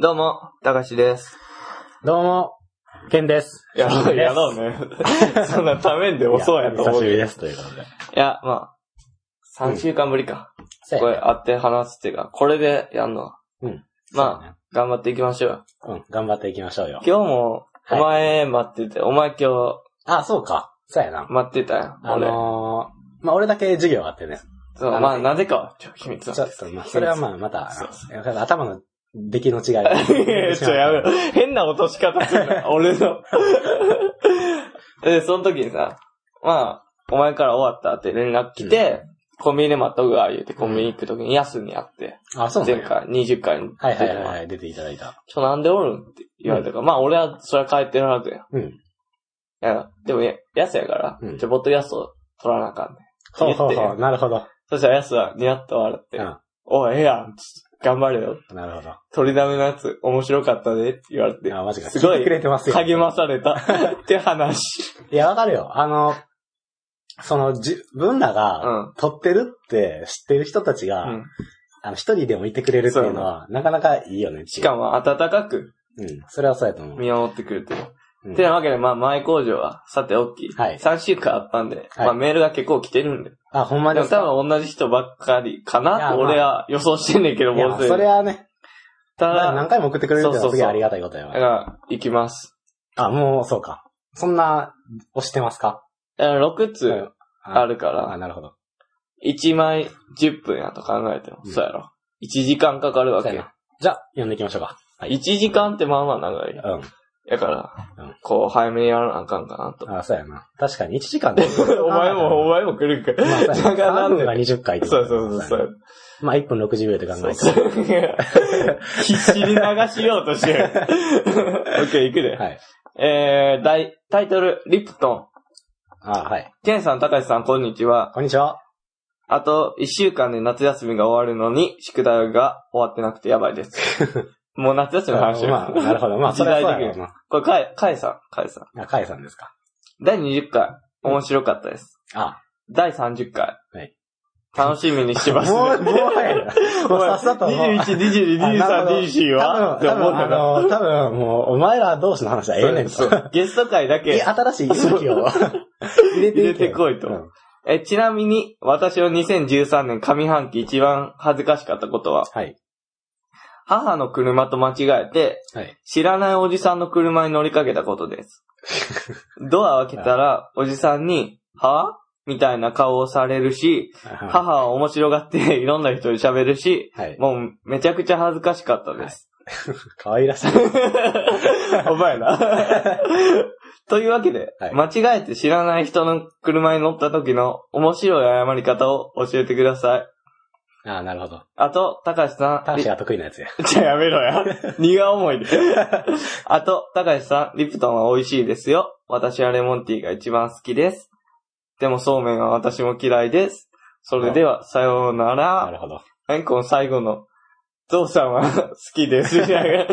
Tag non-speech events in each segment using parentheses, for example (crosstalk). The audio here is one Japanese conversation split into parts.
どうも、たかしです。どうも、ケンです。やろう、ですやろうね。(laughs) そんなためんでもそうやと思久しぶりです、ということで。や、まあ、3週間ぶりか。これ、会って話すっていうか、これでやんのは。うん。まあ、頑張っていきましょうよ。あ、うん、頑張っていきましょうよ。今日も、おはい前待ってて、お前今あ、そうか。そうやな日。待ってたよ。あ俺。のー、まあ、俺だけ授業あってね。そう、まあ、なぜかは、ちょ、秘密ちょっと、まあ、それはまあ、また、頭の出来の違いが。い (laughs) やちょ、やめろ。変な落とし方するな。(laughs) 俺の。(laughs) で、その時にさ、まあ、お前から終わったって連絡来て、コンビニで待っとくわ、言うて、コンビニ行く時に安に会って、あ、そう。前回20回にはいはいはいはい、出ていただいた。ちょ、なんでおるんって言われたから、まあ俺はそれは帰ってるはずや。うん。いや、でもや、安やから、うんじゃあボット安を取らなあかんねん。ほうほう言ってほう、なるほど。そしたら安はニヤッと笑って、うんおい、ええやん、つって頑張れよ。なるほど。取りだめのやつ、面白かったでって言われて、あ、マジか。すごいくれてますよ。励まされた (laughs) って話。いや、わかるよ。あの、その、自分らうが、ん。撮ってるって知ってる人たちが、うん。あの、一人でもいてくれるっていうのは、なかなかいいよねしかも、温かくうん。それはそうやと思う。見守ってくれてる。うんてなわけで、まあ、前工場は、さておき、はい3週間あったんで、はいまあ、メールが結構来てるんで。あ、ほんまですか？多分同じ人ばっかりかいやなと俺は予想してんねんけど、いや、もうすでにそれはね、たまあ何だ、回も送ってくれるっていうのそうそうそうはすげえありがたいことやわ。だから、行きます。あ、もう、そうか。そんな、押してますか？だから6つうんあるかあ、ら、なるほど。1枚10分やと考えても、うんそうやろ。1時間かかるわけそうや。なじゃあ、読んでいきましょうか。1時間ってまあまあ長い。うん。やからうん、こう、早めにやらなあかんかなと。あ、そうやな。確かに1時間で。(laughs) お前も、お前も来るんか。まあ、そうやな。ん3分がで。20回ってそうそうそうそう。まあ、1分60秒って考えて。そうそう必死に流しようとしてる。オッケー、行くで。はい。えー、大タイトル、リプトン。あ、はい。ケンさん、高橋さん、こんにちは。こんにちは。あと、一週間で夏休みが終わるのに、宿題が終わってなくてやばいです。(laughs) もう夏休みの話よまあ、なるほど。まあ、それはそうやろうな。これ、かえ、かえさん、かえさん。あ、カイさんですか。第20回、面白かったです。あ、第30回。はい楽しみにしてます。もう、もう。(laughs) もうさっさともう。21、22、23、24はって思ったら。の、多分、もう、お前ら同士の話はええねんと。ゲスト会だけえ、新しい息吹を入れて入れてこいとうんえ、ちなみに、私の2013年上半期一番恥ずかしかったことは、はい。母の車と間違えて、はい。知らないおじさんの車に乗りかけたことです。(laughs) ドアを開けたら、おじさんに、は？みたいな顔をされるし、母は面白がって (laughs) いろんな人に喋るし、はい。もうめちゃくちゃ恥ずかしかったです。(laughs) 可愛らしい。お前な。というわけで、はい間違えて知らない人の車に乗った時の面白い謝り方を教えてください。あなるほど。あと、高橋さん。高橋が得意なやつや。リじゃあやめろや。(laughs) 荷が重いで。あと、高橋さん、リプトンは美味しいですよ。私はレモンティーが一番好きです。でもそうめんは私も嫌いです。それでは、さようななら。るほど。えこの最後の、ゾウさんは (laughs) 好きです。みたい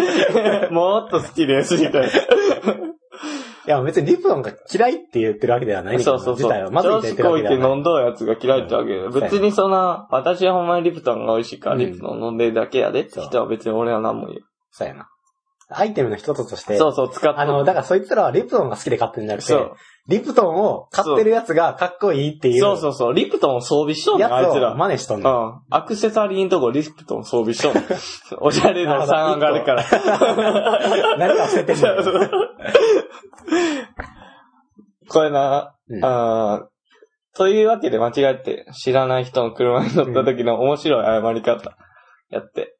なもっと好きです。みたいな。いや、別にリプトンが嫌いって言ってるわけではないそうそうそう。自体はまず言ってる調子こいてわけではない。飲んどうやつが嫌いってわけで。うん別にそんな、私はほんまにリプトンが美味しいからうんリプトン飲んでるだけやでって人は別に俺は何も言う。そうやな。アイテムの一つとして、そうそう、使ってあの、だからそいつらはリプトンが好きで買ってるんじゃなくて、そう。リプトンを買ってるやつがかっこいいっていう、そうそうそう。リプトンを装備しとんねあいつら。真似しとんうの。ん。アクセサリーのとこリプトン装備しとんねん。(laughs) おしゃれな3があるから。(laughs) 何か捨ててんの (laughs) これな、うんあーというわけで間違えて知らない人の車に乗った時の面白い謝り方。やって。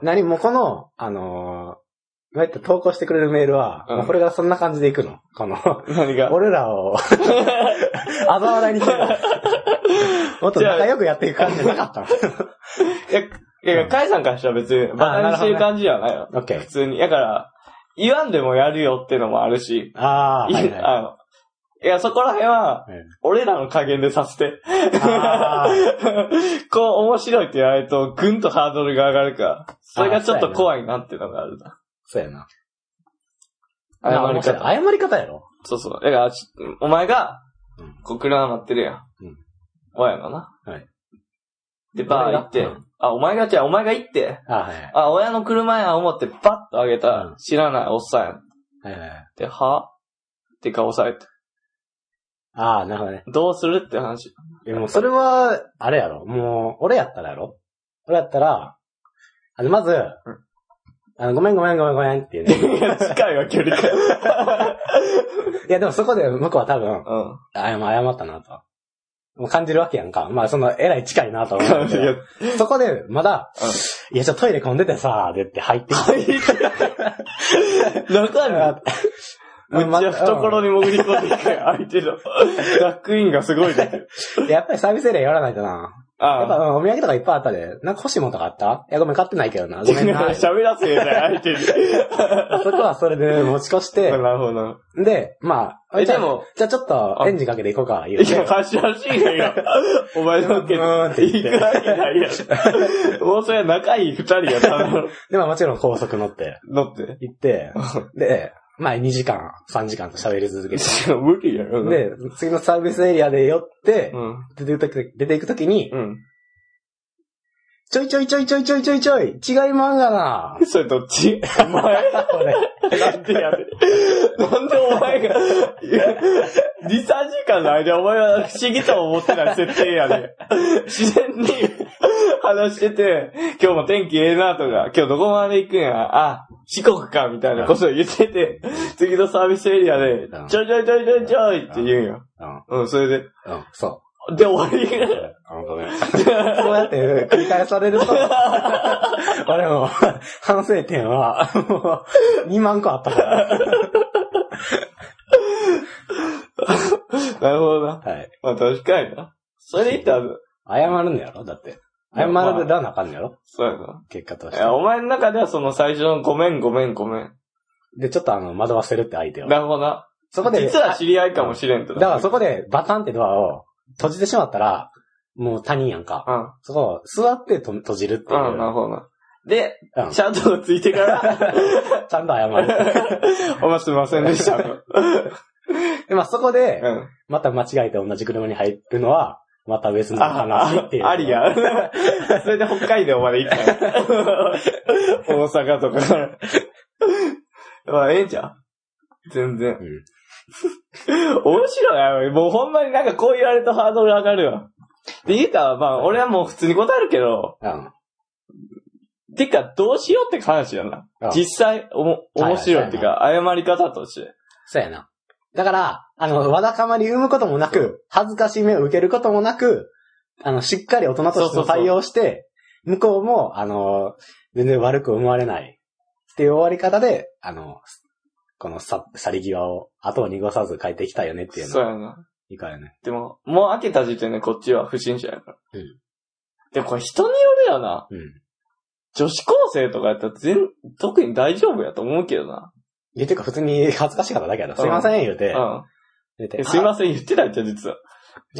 何もうこの、あのー、こうやって投稿してくれるメールは、うんこれがそんな感じでいくの？この、何が？俺らを、(laughs) あざ笑いに来てる。(laughs) もっと仲良くやっていく感じじゃなかったの。いや、いや、カイさんからしたら別にバカにしてる感じじゃないよ。オッケー普。通に。だから、言わんでもやるよってのもあるし。ああ、いはいはい。あのいや、そこら辺は、うん俺らの加減でさせて。あ (laughs) こう、面白いって言われると、ぐんとハードルが上がるから、それがちょっと怖いなっていうのがあるな。そうやな。謝り方。謝り方やろそうそう。だから、ちお前がうん、こう、車待ってるやん。うん親がな。はい。で、バー行ってうん、あ、お前が、じゃあお前が行って、あ、はいはい。あ、親の車や思ってパッと上げたうんら、知らないおっさんやん。はいはいはい。で、は？って顔されて。ああ、なるほどね。どうするって話。でもそれは、あれやろ。もう、俺やったらやろ。俺やったら、あの、まず、あの、ごめんごめんごめんごめんっていうね。いや、近いわ、距離感。(laughs) いや、でもそこで向こうは多分、うん。あ、謝謝ったなと。もう感じるわけやんか。まあ、その、えらい近いなと思。そこで、まだ、いや、ちょトイレ混んでてさ、でって入ってきて。中に、(laughs) むっちゃ懐に。に潜り込んでいく相手の。(laughs) ラックインがすごいね。やっぱりサービスエリアやらないとな。やっぱ、お土産とかいっぱいあったで。なんか欲しいものとかあった？いや、ごめん、買ってないけどな。ごめんな。(laughs) 喋らせよ、相手に。(laughs) そこはそれで持ち越して、(laughs) なるほど。で、まあ、え、じゃあでも、じゃあちょっとエンジンかけていこうか、言うて。いや、柏しいねよ。お前のけうーんって言って行くわけないやん。もうそれは仲いい二人やったの。で、まあもちろん高速乗って、乗って。行って、で、まあ2時間、3時間と喋り続けて。無理やろ。で、次のサービスエリアで寄ってう、ん。出ていくとき出ていくときに、うん。ちょいちょいちょいちょいちょいちょいちょい、違いまんがな。(laughs) それどっち？お前これ。なんでやねん。なんでお前が、いや2、3時間の間お前は不思議と思ってない設定やねん。自然に話してて、今日も天気ええなとか、今日どこまで行くんや、あ、四国かみたいなことを言ってて、次のサービスエリアでうん、ちょいちょいちょいちょいちょいって言うんよ。うん、うん、それで、うん、そで終わり。う。うん、ごめん。そうやって繰り返されると、(laughs) 俺も、反省点は、もう、2万個あったから。(laughs) なるほどな。はい。まあ確かにな。それで言ったら、謝るんだやろだって。謝るらなあかんのやろ？そうやな。結果としていや、。お前の中ではその最初のごめんごめんごめん。で、ちょっとあの、惑わせるって相手を。なるほどな。そこで、実は知り合いかもしれんと。だからそこでバタンってドアを閉じてしまったら、もう他人やんか。うん。そこを座ってと閉じるっていう。うん、なるほどな。で、うんちゃんとついてから、(laughs) ちゃんと謝る。(laughs) お前すいませんでした。う (laughs) で、まあそこで、ん。また間違えて同じ車に入るのは、また別のあ、話っていう。あありや。(laughs) それで北海道まで行ったよ (laughs) 大阪とか。まあ、ええんちゃう？全然。うん。面白いな。もうほんまになんかこう言われるとハードル上がるわ。で、言うたら、まあ、俺はもう普通に答えるけど、うん。てか、どうしようって話やなうん。実際、おも、面白いっていうか、謝り方として。そうやな。だから、あの、わだかまり生むこともなく、恥ずかしめを受けることもなく、あの、しっかり大人としての対応をして、向こうも、あの、全然悪く思われない。っていう終わり方で、あの、このさ、去り際を後を濁さず帰ってきたよねっていうの。そうやな。いいからね。でも、もう開けた時点でこっちは不審者やから。うんでもこれ人によるよな。うん。女子高生とかやったら全、特に大丈夫やと思うけどな。いや、てか普通に恥ずかしかっただけやろ。すいません、言うて。うん。言うてえすいません、言ってないじゃん、実は。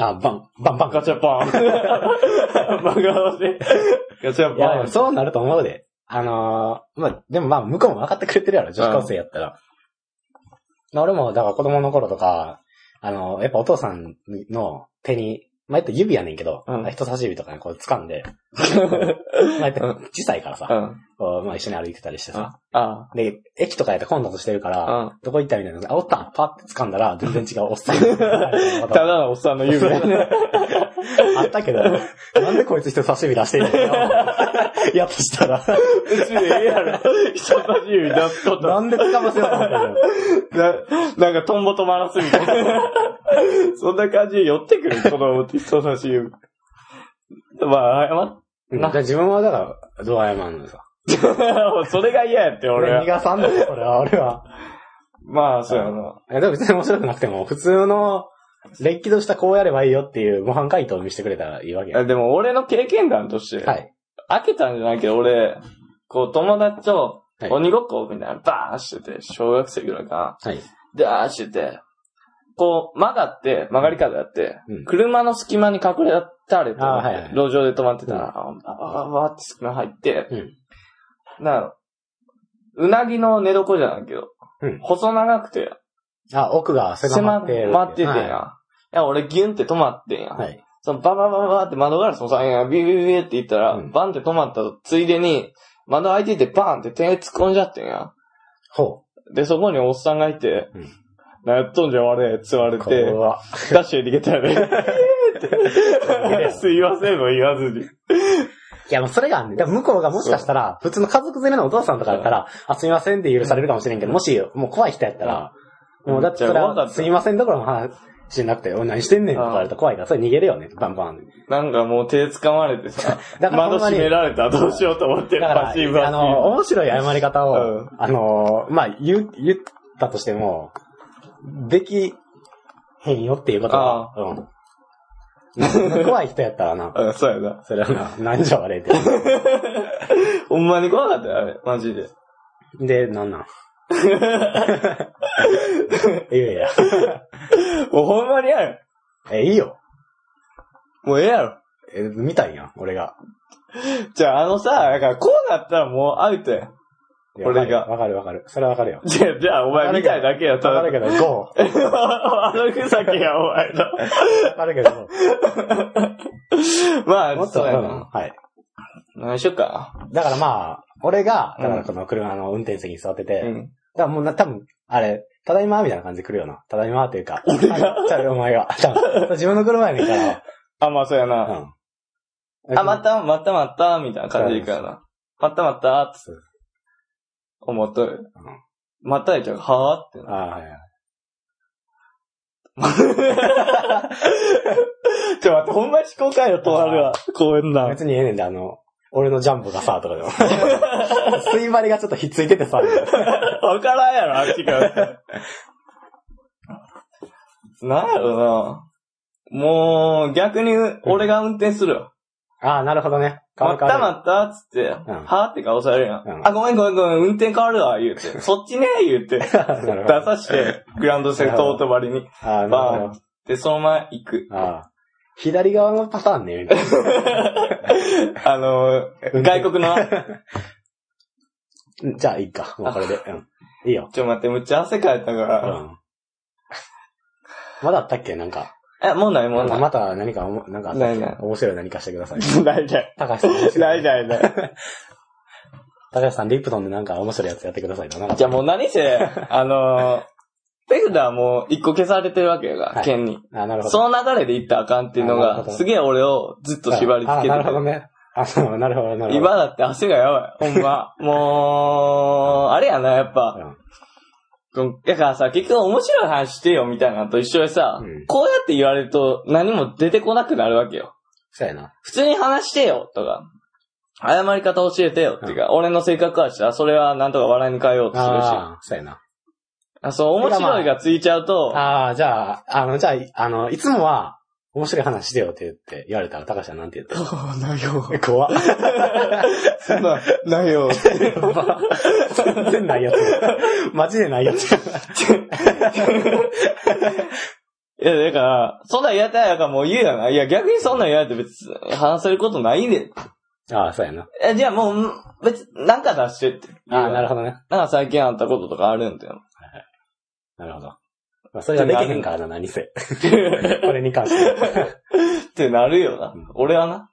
あ、バン、バンバンガチャパン。(laughs) バカだせ。ガチャいパン。もそうなると思うで。あのー、まあ、でもまあ、向こうも分かってくれてるやろ、女子高生やったら。俺も、だから子供の頃とか、あの、やっぱお父さんの手に、まあ、やったら指やねんけど、うん人差し指とかにこう掴んで、(laughs) まあ、やったら小さいからさ、うん。こうまあ、一緒に歩いてたりしてさ。あで、駅とかやったら混雑してるから。どこ行ったみたいな。あ、おったパって掴んだら、全然違うおっさん。(laughs) ただのおっさんの指。(laughs) あったけど、なんでこいつ人差し指出してんのやっとしたら、別にええやろ。人差し指出すこと。なんで掴ませようと思ったのな、なんかトンボ止まらすみたいな。(laughs) そんな感じで寄ってくる、子供って人差し指。まあ、謝っうんだから自分はだから、どう謝るのさ。(laughs) それが嫌やって、俺俺は逃。がさんのそれは、俺は。まあ、そうやな。え、でも別に面白くなくても、普通の、れっきとしたこうやればいいよっていう模範回答を見せてくれたらいいわけや。あでも、俺の経験談として、はい。開けたんじゃないけど、俺、こう、友達とはい鬼ごっこみたいな、バーンしてて、小学生ぐらいかな。はい。ダーンしてて、こう、曲がって、曲がり角やって、うん車の隙間に隠れたれて、はいはい路上で止まってたら、うんあババババって隙間入って、うんなうなぎの寝床じゃないけど、うん細長くて、あ、奥が狭まってる。狭まっててんや。いはや、俺ギュンって止まってんや。い。はい。そのバババババって窓ガラスのさ、ビュービビューって言ったら、うんバンって止まったついでに、窓開いててバーンって手突っ込んじゃってんや。ほで、そこにおっさんがいて、うんなやっとんじゃ悪いって言われう。て、怖ダッシュで逃げたよね。(laughs) すいませんも言わずに。いや、もうそれがあんねん。でも向こうがもしかしたら、普通の家族連れのお父さんとかだったら、あ、すいませんって許されるかもしれんけど、もし、もう怖い人やったら、もうだってそれは、すいませんどころの話じゃなくて、おい何してんねんとか言われたら怖いから、それ逃げるよね、バンバン。なんかもう手掴まれてさ、(laughs) 窓閉められたらどうしようと思って、だから、バシバシ。あの、面白い謝り方を、うんあの、まあ、言う、言ったとしても、できへんよっていうことは、うん。怖い人やったらな、(laughs) うん、そうやな。それはな、何じゃ悪いって。(laughs) ほんまに怖かったよ、あれ。マジで。で、なんなん？(laughs) いやいや。もうほんまにやる。え、いいよ。もうええやろ。え、見たいやん、俺が。じゃあ、あのさ、だからこうなったらもうアウトや。いや俺がわかるわかる。それはわかるよ。じゃあ、じゃあ、お前みたいだけやったら。わかるけど、ゴー。あのふざけや、お前の。わかるけど、(laughs) まあ、もっと、そうや。はい。何しよっかだからまあ、俺が、うんだからこの車の運転席に座ってて、な。うん。だからもうな、多分、あれ、ただいまみたいな感じで来るよな。ただいまっていうか。俺が？お前が。自分の車やねんか (laughs) あ、まあ、そうやら。な。うん。あ、また、また、また、みたいな感じでいくからな。また、また、って思っとる。またやけど、はぁってな。ああ、はいはい。(laughs) ちょ、待って、ほんまに思考回路止まるわ。こういうな。別にええねんで、あの、俺のジャンプがさ、とかでも。(laughs) 水張りがちょっとひっついててさ、(laughs) わからんやろ、あっちから。なんやろな。もう、逆に、俺が運転するわ。ああ、なるほどね。変わ待ったる変わる待ったっつって、んはぁって顔されるやん。うんあ、ごめんごめんごめん、運転変わるわ、言うて。(laughs) そっちね、言うて。(laughs) なるほ出ど。さして、グランドセルトートバリに。ああ、なるバほーン。で、そのまま行く。ど。ああ。左側のパターンね、みたいな。(laughs) あのー、外国の、うんじゃあ、いいか。もうこれで。うん。いいよ。ちょ待って、むっちゃ汗かいたかうら。ん。まだあったっけなんか。(laughs) え、もうないもうない。また何かなんか面白い何かしてください。(laughs) ないない。高橋さん面白い。ないないない。(laughs) 高橋さん、リプトンでなんか面白いやつやってくださいな。じゃあもう何せ、あのー、手札はもう一個消されてるわけやから、はい剣に。あ、なるほど。その流れで行ったらあかんっていうのが、すげえ俺をずっと縛り付あけてて。なるほどね。あ、そう、なるほど、なるほど。今だって汗がやばい。ほんま。もう、あれやな、やっぱ。だからさ、結局面白い話してよみたいなのと一緒でさ、うんこうやって言われると何も出てこなくなるわけよ。そうやな。普通に話してよとか、謝り方教えてよっていうか、俺の性格はしたらそれはなんとか笑いに変えようとするし、ああ、そうやな。あそう、面白いがついちゃうと、ああ、じゃあ、あの、じゃあ、あの、いつもは、面白い話してよって言って、言われたら、高橋はなんて言ってるなよ。え、怖っ。そんな、なよ。全然ないやつ。マジでないやつ。いや、だから、そんなんやからもう言うやな。いや、逆にそんなん嫌だって別に話せることないんで。ああ、そうやな。え、じゃあもう、別に、なんか出してって。ああ、なるほほどね。ど。なんか最近あったこととかあるんだよ。なるほど。まあ、それができへんからな、何せ。(laughs) これに関して。ってなるよなうん。俺はな。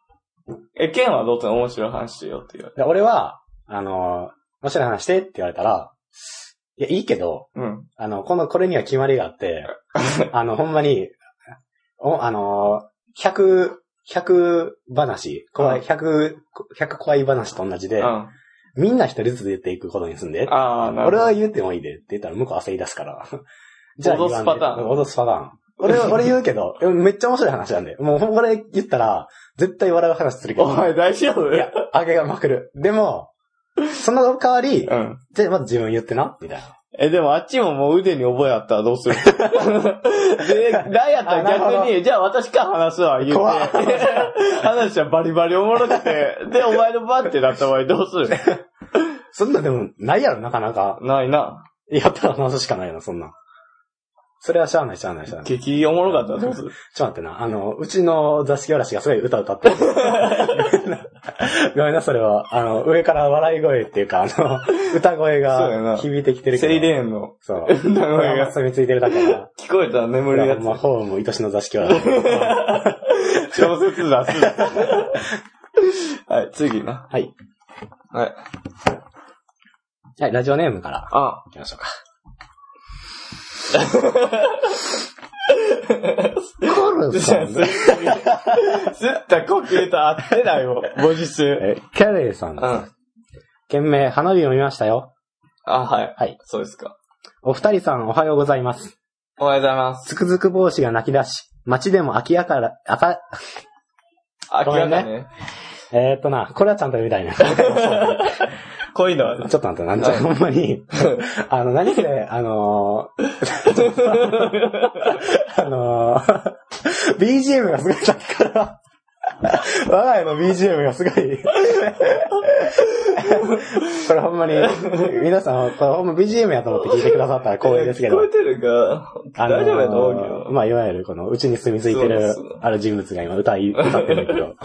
え、ケンはどうせ面白い話しようって言われで俺は、あの、面白い話してって言われたら、いや、いいけど、うん。あの、この、これには決まりがあって、(laughs) あの、ほんまに、お、あの、100、100話、怖い、100、100怖い話と同じで、うん。みんな一人ずつ言っていくことにすんで。ああ、なる俺ほど。は言ってもいいでって言ったら向こう焦り出すから。脅すパターンン脅すパターン。俺は、(laughs) 俺言うけど、めっちゃ面白い話なんで。もう、俺言ったら、絶対笑う話するけど。お前大丈夫？いや、あげがまくる。でも、その代わり、うん。じゃあまず自分言ってな、みたいな。え、でもあっちももう腕に覚えあったらどうする？(laughs) で、なんやったら逆に、じゃあ私から話すわ、言うて。(laughs) 話したらバリバリおもろくて、で、お前の番ってなった場合どうする？そんなでも、ないやろ、なかなか。ないな。やったら話すしかないな、そんなん。それはしゃあないしゃあないしゃあない。激おもろかったらどうするちょっと待ってな。あの、うちの座敷わらしがすごい歌歌ってる。(laughs) ごめんな、それは。あの、上から笑い声っていうか、あの、歌声が響いてきてるけど。セイレーンのそう。歌声が住みついてるだけだ。聞こえたら眠るやつ。まあ、ホームも愛しの座敷わらし。(laughs) 小説出す。(laughs) はい、次な。はい。はい。はい、ラジオネームからあ、行きましょうか。コル吸った呼吸と合ってないもん、文字数。え、キャレイさん。うん。件名、花火を見ましたよ。あ、はい。はい。そうですか。お二人さんおはようございます。おはようございます。つくづく帽子が泣き出し、街でも空き家から、赤、あ、ごめんね明らかね。えー、っとな、これはちゃんと読みたいな。(laughs) こういうのはね。ちょっと待って、なんちゃ、ほんまに、(laughs) あの、何それ、あのー、(laughs) あのー、BGM がすごいさっきから、我が家の BGM がすごい、(laughs) これほんまに、皆さん、これほんま BGM やと思って聞いてくださったら光栄ですけど聞こえ、てるかあのー大丈夫やと思うけど。まあ、いわゆるこの、うちに住み着いてるある人物が今歌い、歌ってるけど、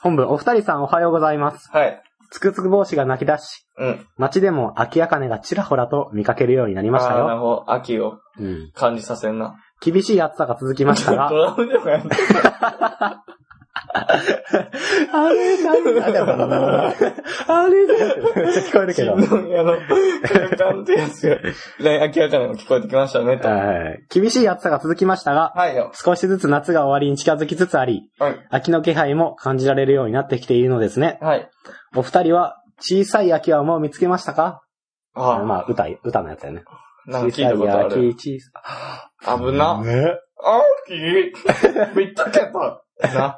本文、お二人さんおはようございます。はい。つくつく帽子が泣き出し、うん。街でも秋あかねがちらほらと見かけるようになりましたあーなるよ。ほど。秋をうん。感じさせんな。厳しい暑さが続きましたがド、ラムでもやんない。あれ、なんだよ、あれだよ、聞こえるけど。新聞屋の、空間ってやつが、ね、明らかにも聞こえてきましたね、と。はい厳しい暑さが続きましたが、はいよ。少しずつ夏が終わりに近づきつつあり、はい。秋の気配も感じられるようになってきているのですね。はい。お二人は小さい秋はもう見つけましたか？ああ、まあ、歌い、歌のやつだよね。なんか聞いたことある？小さ危な。い秋、ね。秋見たけど。な。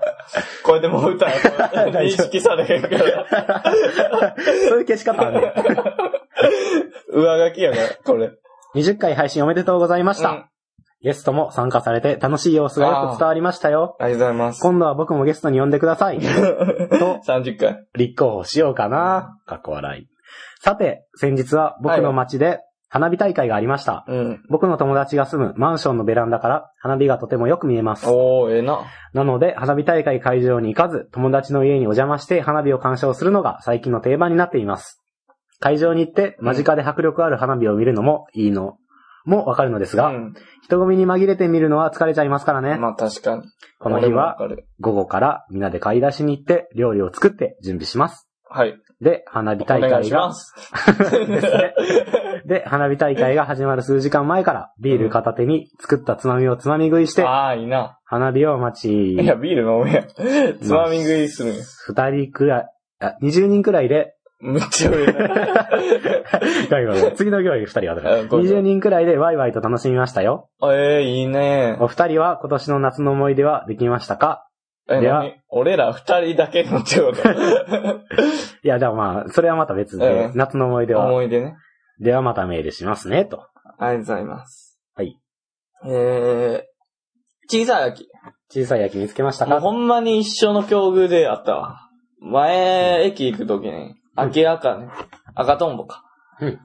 これでもう歌やと (laughs) 認識されへんから。(laughs) そういう消し方あるね。(laughs) 上書きやから、これ。20回配信おめでとうございました。うんゲストも参加されて楽しい様子がよく伝わりましたよ。ありがとうございます。今度は僕もゲストに呼んでください。(laughs) と、30回。立候補しようかな。かっこ笑い。さて、先日は僕の街で花火大会がありました。うん。僕の友達が住むマンションのベランダから花火がとてもよく見えます。おー、ええな。なので、花火大会会場に行かず、友達の家にお邪魔して花火を鑑賞するのが最近の定番になっています。会場に行って間近で迫力ある花火を見るのもいいのもわかるのですが、うん。人混みに紛れて見るのは疲れちゃいますからね。まあ確かに。この日は俺もわかる午後からみんなで買い出しに行って料理を作って準備します。はい。で、花火お願い大会が、します。ですね。で、花火大会が始まる数時間前からビール片手に作ったつまみをつまみ食いして、ああ、いいな。花火を待ち、いや、ビール飲むやん。つまみ食いするんや。二人くらい、あ、20人くらいで、むっちゃ上な。ごめんごめん次の行為二人はあごめん20人くらいでワイワイと楽しみましたよ。ええいいね。お二人は今年の夏の思い出はできましたか？え、では何？俺ら二人だけのってこと？(laughs) いや、でもまあ、それはまた別で、うん夏の思い出は、思い出ね。ではまたメールしますね、と。ありがとうございます。はい。えー、小さい秋。小さい焼き見つけましたか？ほんまに一緒の境遇であったわ。前、駅行くときに、秋赤ね、赤とんぼか。うん。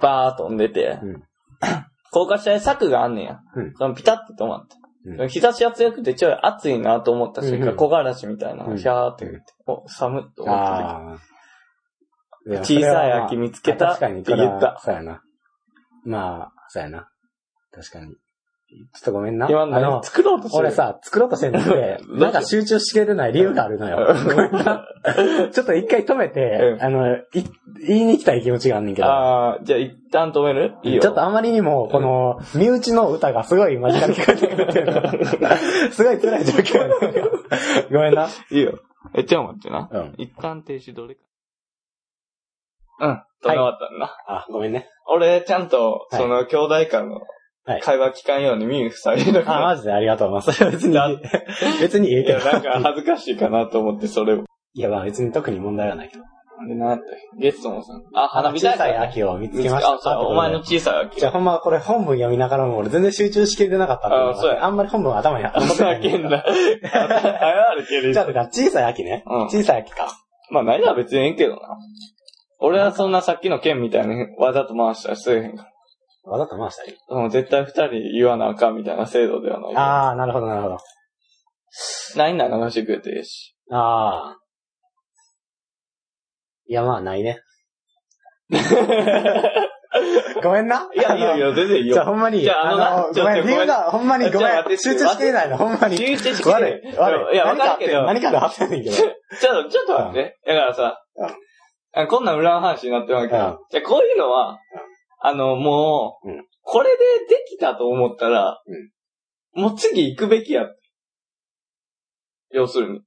バー飛んでて、うん (coughs) 高架下に柵があんねや。うんそのピタッと止まって。うん日差しが強くてちょい暑いなと思った瞬間、うんうん木枯らしみたいなのうんがヒャーって言って、お、寒っと思ったああ。小さい秋見つけた確かに、って言ったそうやな。まあ、そうやな。確かに。ちょっとごめんな。時。今あの何、作ろうとしてる俺、さ、作ろうとしてんのって、(laughs) うんなんか集中しきれてない理由があるのよ。(laughs) ごめんな。(laughs) ちょっと一回止めて、うんあの、い言いに行きたい気持ちがあんねんけど。ああ、じゃあ一旦止める？いいよ。ちょっとあまりにも、この、身内の歌がすごい間近に聞こえてくるっていうのがすごい辛い状況やねんけどごめんな。いいよ。え、ちょ待ってな。うん。一旦停止どれか。うん。止め終わったんだな。あ、ごめんね。俺、ちゃんと、はいその、兄弟間のはい会話聞かんように耳塞いでるかあ、ら。マジでありがとう。まあ、それは別にだ、(laughs) 別にいいけどいや、。なんか恥ずかしいかなと思って、それを。いや、まあ別に特に問題はないけど。で、なんて、ゲストもさ、あ、花火大小さい会。秋を見つけました。あ、そうお前の小さい秋。じゃあほんまこれ本文読みながらも俺全然集中しきれてなかったんであそうやあんまり本文は頭に残ってない。叫んだ。あるけど。(laughs) じゃあ、だから小さい秋ね。うん小さい秋か。まあ、何は別にええけどな。俺はそんなさっきの剣みたいにわざと回したりせえへんから。わざと回したり。うん、絶対二人言わなあかんみたいな制度ではない。あー、なるほど、なるほど。ないなら流してくれていいし。あー。いや、まあ、ないね。(laughs) ごめんな。いやいやいや、全然いいじゃあ、よ。ほんまに、じゃああのごめん、理由が、ほんまにごめん。集中しきれないの、ほんまに。集中しきれ悪い、悪い。いや、わ何かるけど、何かで発ってんねんけど。ちょっと、ちょっと待って。だからさこんなん裏の話になってるわけ。じゃあこういうのは、あの、もううん、これでできたと思ったら、もう次行くべきや。要するに。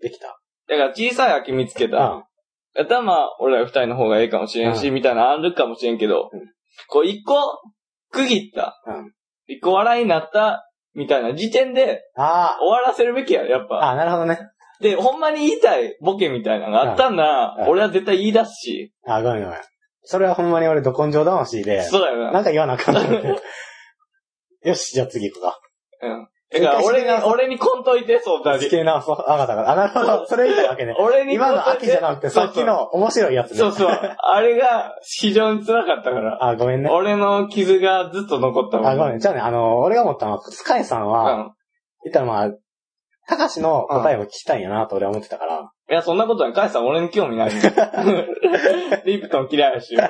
できた。だから小さい空き見つけた。うん。やったらまあ、俺ら二人の方がええかもしれんし、うみたいなのあるかもしれんけど、うんこう一個区切った。うん一個笑いになった、みたいな時点であ終わらせるべきや、やっあ。ぱ。あなるほどね。で、ほんまに言いたいボケみたいなのがあったんなら、うん俺は絶対言い出すし。あごめんごめん。それはほんまに俺、ど根性魂で、そうだよな。なんか言わなあかんと思って。(laughs) よし、じゃあ次行こうか。うん。だから俺に、俺にこんといて、そうだ地形直そう。あ、わかったわかった。あ、なるほど。それ言いたいわけね。俺に今の秋じゃなくて、さっきの面白いやつね。そうそう。あれが非常に辛かったから。(laughs) あ、ごめんね。俺の傷がずっと残ったもん。あ、ごめん。じゃあね、あの、俺が思ったのは、スカイさんうは、ん。言ったらまあ、たかしの答えを聞きたいんやなと俺は思ってたから。いや、そんなことない。カイさん俺に興味ないんだよリプトン嫌いやし。は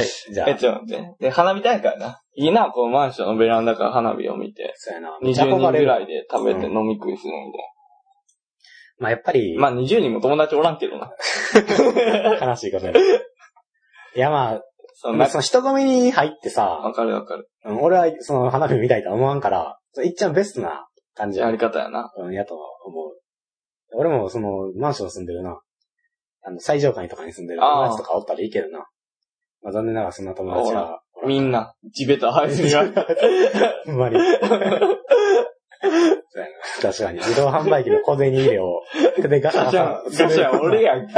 い。じゃあえ、、ちょっと待って。で、花火大会な。いいな、このマンションのベランダから花火を見て。そうやな。20人ぐらい。いで食べてうん飲み食いするんで。まあやっぱり、まあ20人も友達おらんけどな。(laughs) 悲しいことで。いやまあ、そんな、その人混みに入ってさわ、かるわかる。うん俺はその花火見たいとは思わんから、いっちゃんベストな感じややり方やな。うん、やとは思う。俺もその、マンション住んでるな。あの、最上階とかに住んでる友達とかおったらいいけどな。まあ残念ながらそんな友達は。みんな、地べた這いずりが。(laughs) ほんまに。(laughs) 確かに。自動販売機の小銭入れを、手でガシャガシャガシャン、俺やん。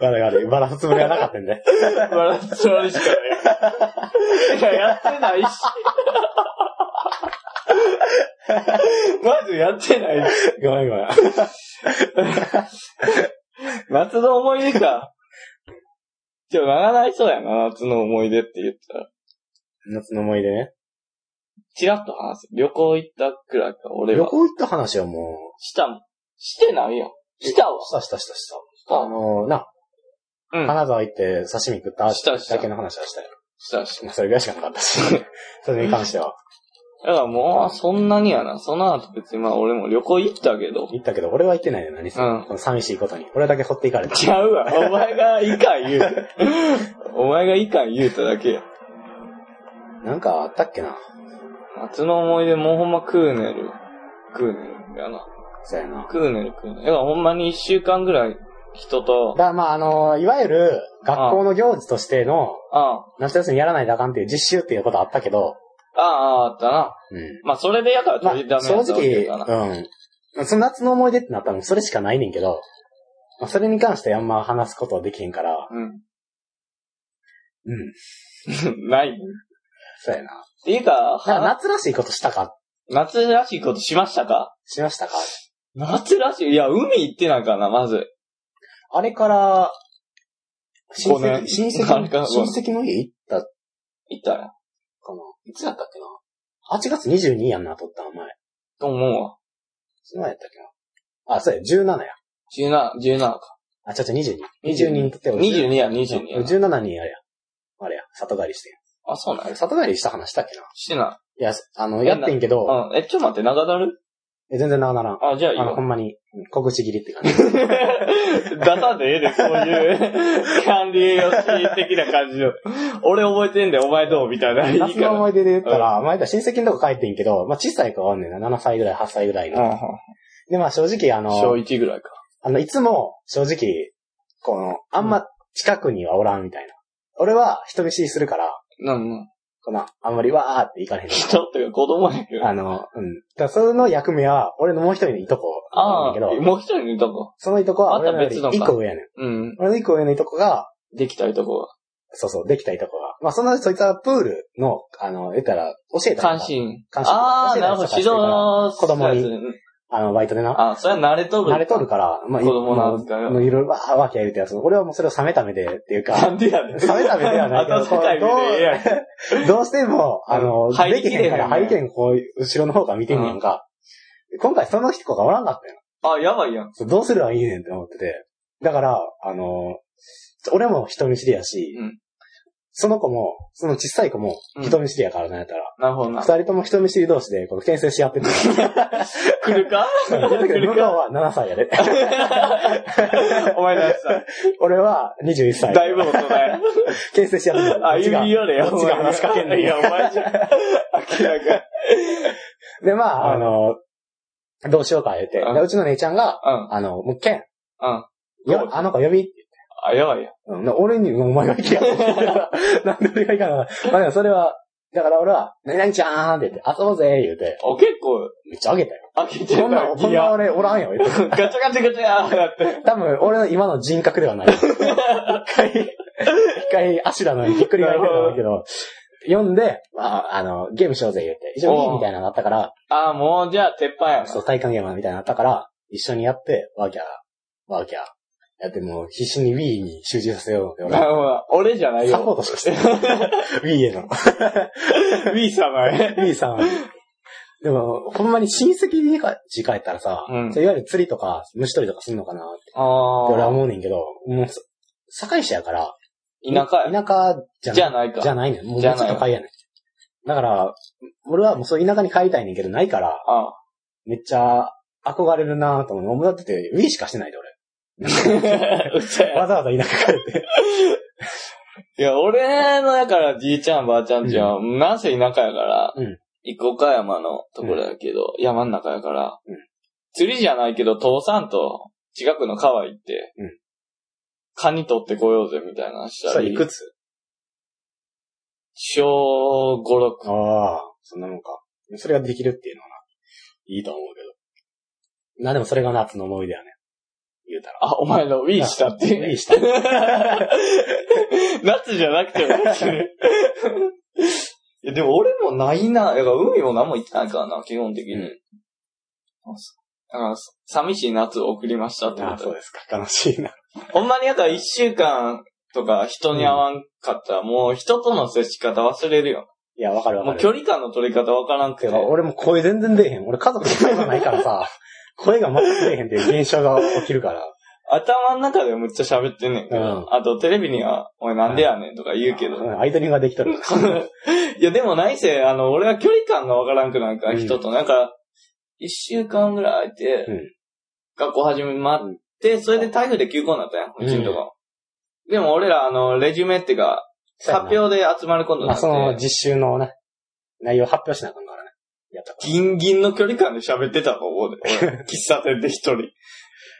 悪い悪い。バラすつもりはなかったんで。笑ってそれしかない。(laughs) いや、やってないし。(laughs) まずやってない。ごめんごめん。(laughs) 夏の思い出か。ちょ、長ないそうやな、夏の思い出って言ったら。夏の思い出？ね。チラッと話す。旅行行ったくらいか、俺は。旅行行った話はもしたもん。してないよ。したわう、。したしたしたした。したあのな、うん。金沢行って刺身食ったしたしただけの話はしたよ。したし。まあそれぐらいしかなかったし。(laughs) それに関しては。だからもう、そんなにやな。その後別にまあ俺も旅行行ったけど。行ったけど、俺は行ってないよ、何せ。うんこの寂しいことに。俺だけ掘っていかれた。ちゃうわ。お前がいかん言うた。(laughs) お前がいかん言うただけや。なんかあったっけな？夏の思い出もうほんまクーネル。クーネルやな。そうやな。クーネルクーネル。だからほんまに一週間ぐらい人とだ、からまあ、あのいわゆる、学校の行事としての、あ夏休みやらないとあかんっていう実習っていうことあったけど、あ、ああ、あったな。うん。まあそれでやからまあ正やったわけ直、かな。うん。その夏の思い出ってなったらそれしかないねんけど、まあ、それに関してあんま話すことはできへんから、うん。うん。(laughs) ない。っそうやな。ていうか、かは夏らしいことしたか？夏らしいことしましたか？しましたか？夏らしい？いや、海行ってないかな、まず。あれから、親戚、親あれから戚、親戚の家行った？か行ったよ。な。いつやったっけな？8月22やんな、撮ったの前。と思うわ。その前やったっけな？あ、そうや、17や。17、17か。あ、ちゃちゃ22。22人撮って俺22や、22や。17人あれや。あれや、里帰りしてん。あ、そうなんや。里帰りした話したっけな？してないや、あの、やってんけど、い。うん。え、ちょっと待って、長だる？え全然長ならん。あ、じゃあいいあの、ほよ。んまに、うん小口切りって感じ。出さんでええで、そういう、管理栄養士的な感じの。俺覚えてんで、お前どうみたいな。いい。夏の思い出で言ったら、前だ親戚のとこ帰ってんけど、まあ小さい子がおんねんな。7歳ぐらい、8歳ぐらいの。うんで、まあ正直あの、小1ぐらいか。あの、いつも、正直、この、あんま近くにはおらんみたいな。俺は人見知りするから、なんこの、あんまりわーっていかれへん。人っていうか子供やけど。あの、うん。だからその役目は、俺のもう一人のいとこなんあだけど、あ、もう一人いたか。そのいとこは俺のより別のか一個上やねん。うん。俺の一個上のいとこが、できたいとこそうそう、できたいとこが。まあ、その、そいつはプールの、あの、言ったら、教えが。たりとか監視員。監視ああ、なるほど。指導子供にあの、バイトでな。あ、それは慣れとる。慣れとるから、まあ、子供のも扱いはうもういろいろ、わーわけやるってやつ。俺はもうそれを冷めた目でっていうか、なんでやねん。冷めた目ではないけど、温かい目でええやんこうどうしても、あの、入りできへんから、きれへんね入りきれん、こう、後ろの方から見てんねんか。今回その人がおらんかったよ。あ、やばいやん。そうどうすればいいねんって思ってて。だから、あの、俺も人見知りやし、うんその子も、その小さい子もうん人見知りやからなんやったら、なるほどな。二人とも人見知り同士で、この牽制し合ってる。来るか？だけど向こうは7歳やで。(laughs) お前らさ、俺は21歳。だいぶ大人や。牽制し合ってる。あ、指よれよ。こっちが話しかけんのいや、お前じゃん。明らか。(laughs) で、まあ、うんあの、どうしようか言って。うんでうちの姉ちゃんが、うん。あの、もう、ケン、うん。よあの子呼びってあ、やばいや。うんで俺に、お前が行けや。(laughs) (laughs) なんで俺が行かなまあでもそれは、だから俺は、何々ちゃんって言って、遊ぼうぜ言うて、お、結構、めっちゃあげたよ。開けてこんな、こんな。俺おらんよ。(laughs) ガチャガチャガチャーだって。多分、俺の今の人格ではない。一回、一回、アシュラのひっくり返ってたんだけど、読んで、まあ、あの、ゲームしようぜ言って、一緒にいいみたいなのがあったから、あ、もう、じゃあ、鉄板やな。そう、体感ゲームみたいなのあったから、一緒にやって、ワーキャー、ワーキャー。やってもう必死に Wii に集中させようって、俺。俺じゃないよ。サポートしかしてない。(laughs) Wii への。Wii 様へ。Wii さんは。でも、ほんまに親戚に家帰ったらさ、うんいわゆる釣りとか虫取りとかすんのかなってあ俺はあ。思うねんけど、もう、堺市やから、田舎や。田舎じゃない。じゃないか。じゃないねん。もうめっちゃない都会やねん。だから、俺はもうそう田舎に帰りたいねんけど、ないから、あめっちゃ憧れるなぁと思う。思ってて、Wii しかしてないで、(laughs) わざわざ田舎帰って。(laughs) いや、俺の、だから、じいちゃん、ばあちゃんちは、なんせ田舎やから、うん一個岡山のところやけど、山の中やから、うん釣りじゃないけど、父さんと近くの川行って、うんカニ取ってこようぜ、みたいなのしたりそれい、くつ？小5、6。ああ、そんなもんか。それができるっていうのはな、いいと思うけど。な、でもそれが夏の思い出やね。言うたら。あ、お前の Wii したって。Wii した。(laughs) 夏じゃなくても。いや、でも俺もないな。だから海も何も行ってないからな、基本的に。うんだから、寂しい夏を送りましたってこああ、とそうですか。悲しいな。ほんまにやったら一週間とか人に会わんかったら、もう人との接し方忘れるよ。いや、わかるわかる。もう距離感の取り方わからんくて。てか俺も声全然出えへん。俺家族の声がないからさ、声が全く出えへんっていう現象が起きるから。頭の中でむっちゃ喋ってんねんけど、うんあとテレビには、おいなんでやねんとか言うけど。うんアイドリングができとる。(laughs) いや、でもないせ、あの、俺は距離感がわからんくなんか、うん人と。なんか、一週間ぐらい空いて、うん学校始め待って、それで台風で休校になったやん、うちんとこ。でも俺ら、あの、レジュメってか、発表で集まることにまあ、なって、その実習のね、内容発表しなあかギンギンの距離感で喋ってたの、俺。俺喫茶店で一人。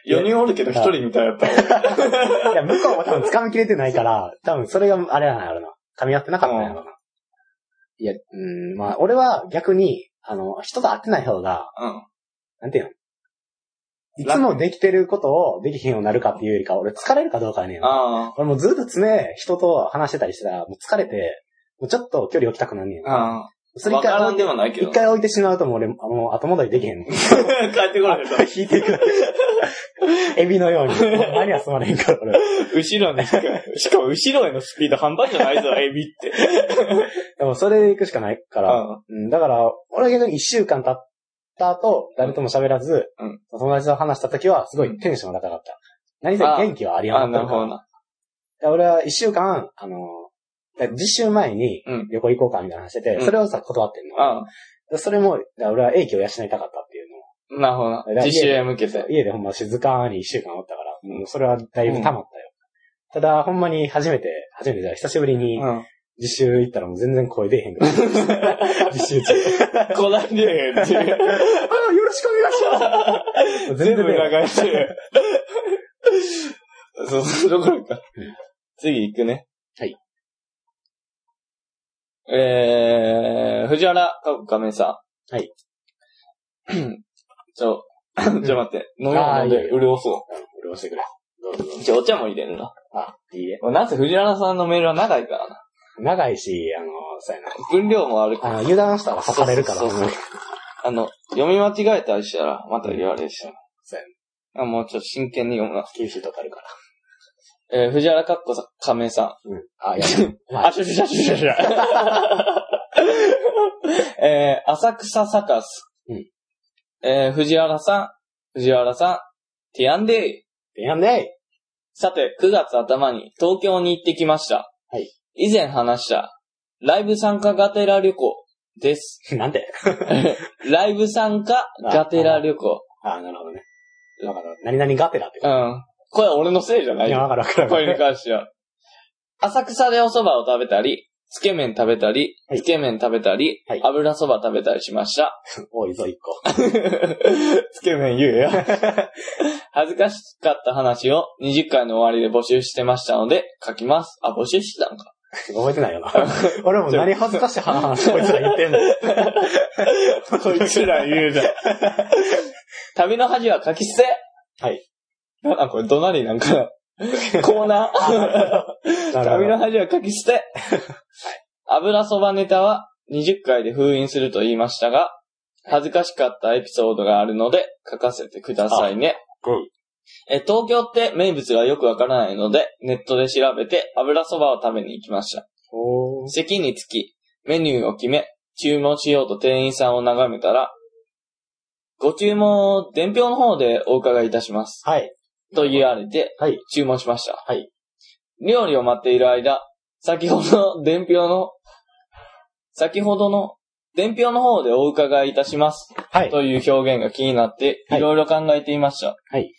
4人おるけど一人みたいやったわ。いや、向こうも多分掴みきれてないから、多分それがあれなんやろな。噛み合ってなかったんやろな。いや、うん、まあ、俺は逆に、あの、人と会ってない方が、うん。なんていうの？いつもできてることをできひんようになるかっていうよりか、俺疲れるかどうかやねん。あ俺もうずっと常、人と話してたりしたら、もう疲れて、もうちょっと距離置きたくなんねん。あ。ああ。それ一回置いて。一回置いてしまうともう俺、もう後戻りできへんの。(laughs) 帰ってこられた。引いていく。(laughs) エビのように。何はすまれへんから、俺。後ろにしか、も後ろへのスピード半端じゃないぞ、(laughs) エビって。でもそれで行くしかないから。ううん、だから、俺は逆に一週間経った後、誰とも喋らず、うん友達と話した時は、すごいテンションが高かった。何せ元気はありん。あ、余ってるから。なるほどな。で俺は一週間、あの、実習前にうん旅行行こうかみたいな話してて、うんそれをさ、断ってんの。あでそれも、俺は英気を養いたかったっていうのをなるほどな。家実習へ向けて。家でほんま静かに一週間おったから、うんもうそれはだいぶ溜まったよ。ただ、ほんまに初めて、初めてじゃ久しぶりにうん。実習行ったらもう全然声出えへんから。(laughs) 実習中。こないでへんっていう。あよろしくお願いします (laughs) 全部流してる。そう、そのところかうん。次行くね。はい。えー、藤原かこかめさん。はい。ちょ、(clears throat) ちょ待って。飲み物飲んで潤そ俺押してくれ。どうぞどうう。ぞ。じゃあお茶も入れるな。あ、いいえ。なぜ藤原さんのメールは長いからな。長いし、あの、そうやな。分量もあるから。あの、油断したら刺されるから。そうそうそうあの、読み間違えたりしたら、また言われるし。そうやねあもうちょっと真剣に読むな。厳しいとこあるから。えー、藤原かっこさん、亀さん。うん。あ、いや、まあ、あ、しゃしゃしゃしゃしゃしゃ。(laughs) えー、浅草サカス。うんえー、藤原さん、藤原さん、ティアンデイ。やんでさて、9月頭に東京に行ってきました。はい。以前話した、ライブ参加がてら旅行です。(laughs) なんで (laughs) ライブ参加がてら旅行。あ、なるほどね。わかる。何々がてらってう。ん。これは俺のせいじゃないいや、よ。わかるわかる。これに関しては。浅草でお蕎麦を食べたり、つけ麺食べたり、はいつけ麺食べたり、はい油蕎麦食べたりしました。多いぞ、一個。(laughs) つけ麺言えよ。(laughs) 恥ずかしかった話を20回の終わりで募集してましたので書きます。あ、募集してたんか。覚えてないよな。(laughs) 俺も何恥ずかしい話こいつら言ってんの。こいつら言うじゃん。旅の恥は書き捨てはい。なんだこれ、どなりなんかな。コーナー？(laughs) なる旅の。恥は書き捨て。油そばネタは20回で封印すると言いましたが、恥ずかしかったエピソードがあるので書かせてくださいね。うんえ東京って名物がよくわからないので、ネットで調べて油そばを食べに行きました。席につき、メニューを決め、注文しようと店員さんを眺めたら、ご注文を伝票の方でお伺いいたします。はい。と言われて、はい。注文しました。はい。料理を待っている間、先ほどの伝票の、先ほどの伝票の方でお伺いいたします。はい。という表現が気になって、はいいろいろ考えていました。はい。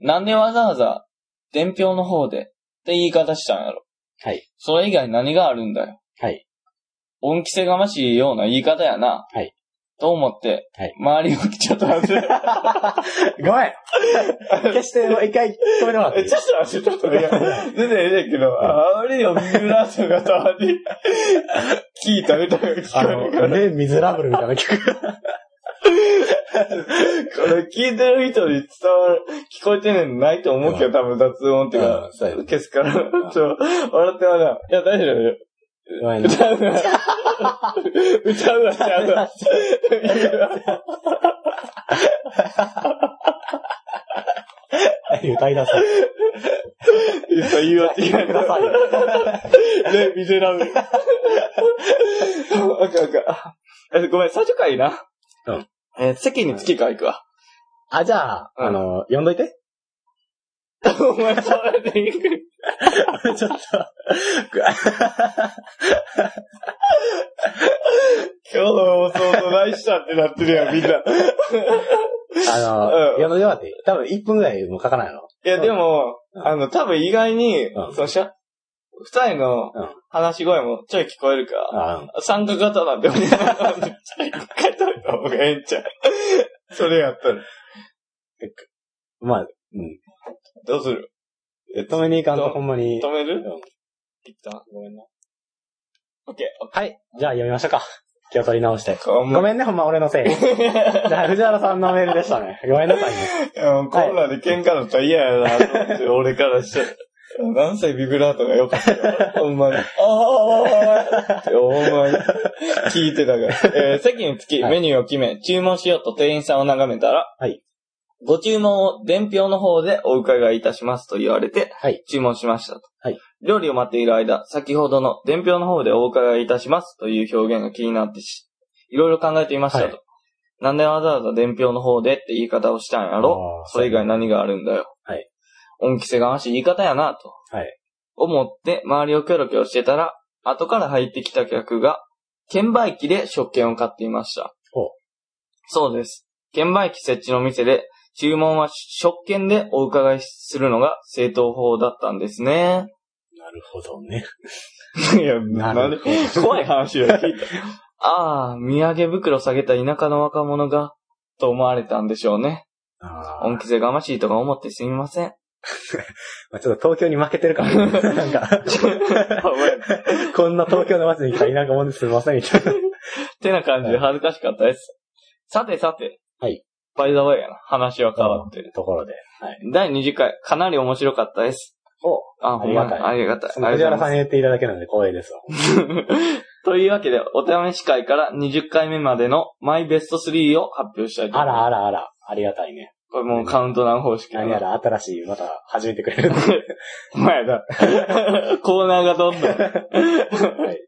なんでわざわざ、伝票の方で、って言い方したんやろ。はい。それ以外何があるんだよ。はい。恩着せがましいような言い方やな。はい。と思って、はい周りをちょっと待って。(laughs) ごめん。消して、もう一回止めてもらっていいちょっと待って、ちょっと待って。全然ええねんけど、あれよ、ビブラートがたまに聞いたみたいな聞あこえるから。の、レ・ミゼラブルみたいな曲。これ聞いてる人に伝わる、聞こえてんねんないと思うけど、多分雑音っていうかうん、そうやね消すから、ちょ、笑ってまだ。いや、大丈夫よ。歌うな。歌うな、ちゃうな。歌い出す。いい言い間違えください。ね、ミゼラブル。あかんあかん。えごめん、最初からいいな。うん。えー席に月から行くわ。あ、じゃあ、うんあの、呼んどいて。お前、それで行く。ちょっと。今日の放送と来したってなってるやん、みんな。あの、うんいてもらっていい多分1分ぐらいもかからないの？いや、でも、うんあの、多分意外に、うんそのしゃ、二人のうん話し声もちょい聞こえるから、参加型なんて思いながら、(laughs) ちょい書いといた方がええんちゃう。それやったら。まあ、うん。どうする？止めに行かんとほんまに。止める？うん一旦、ごめんな。オッケー、オッはい。じゃあ読みましょうか。気を取り直して。ごごめんね、ほんま俺のせい。(laughs) じゃあ藤原さんのメールでしたね。ごめんなさいね。うこんなんで喧嘩だったら嫌やなと思って、俺からしたら。何歳ビブラートが良かったよ。(laughs) ほんまに。ああってほんまに。聞いてたから。えー席につきはいメニューを決め、注文しようと店員さんを眺めたら、はいご注文を伝票の方でお伺いいたしますと言われて、はい。注文しましたと。はい料理を待っている間、先ほどの伝票の方でお伺いいたしますという表現が気になってし、いろいろ考えていましたと。はいなんでわざわざ伝票の方でって言い方をしたんやろ？あーそれ以外何があるんだよ。はい。恩着せがましい言い方やなと。はい。思って周りをキョロキョロしてたら、後から入ってきた客が、券売機で食券を買っていました。ほうそうです。券売機設置の店で、注文は食券でお伺いするのが正当法だったんですね。なるほどね。(laughs) いや、ななんでるほど。怖い話を聞いた。ああ、土産袋下げた田舎の若者が、と思われたんでしょうね。あー恩着せがましいとか思ってすみません。(laughs) まあちょっと東京に負けてるから、ね、(laughs) なんか、こんな東京の街に来た田舎者ですみません、みたいな。てな感じで恥ずかしかったです。さてさて。はい。バイザワイやな。話は変わってる。ところで。はい。第20回、かなり面白かったです。おあ、ほんまにありがたいありがたい。その藤原さんに言っていただけるので光栄ですわ。(laughs) というわけで、お試し会から20回目までのマイベスト3を発表したいとあ思います。らあらあら、ありがたいね。これもうカウントダウン方式何やら新しい、また始めてくれる。(laughs) お前だ。(laughs) コーナーがどんどん。はい。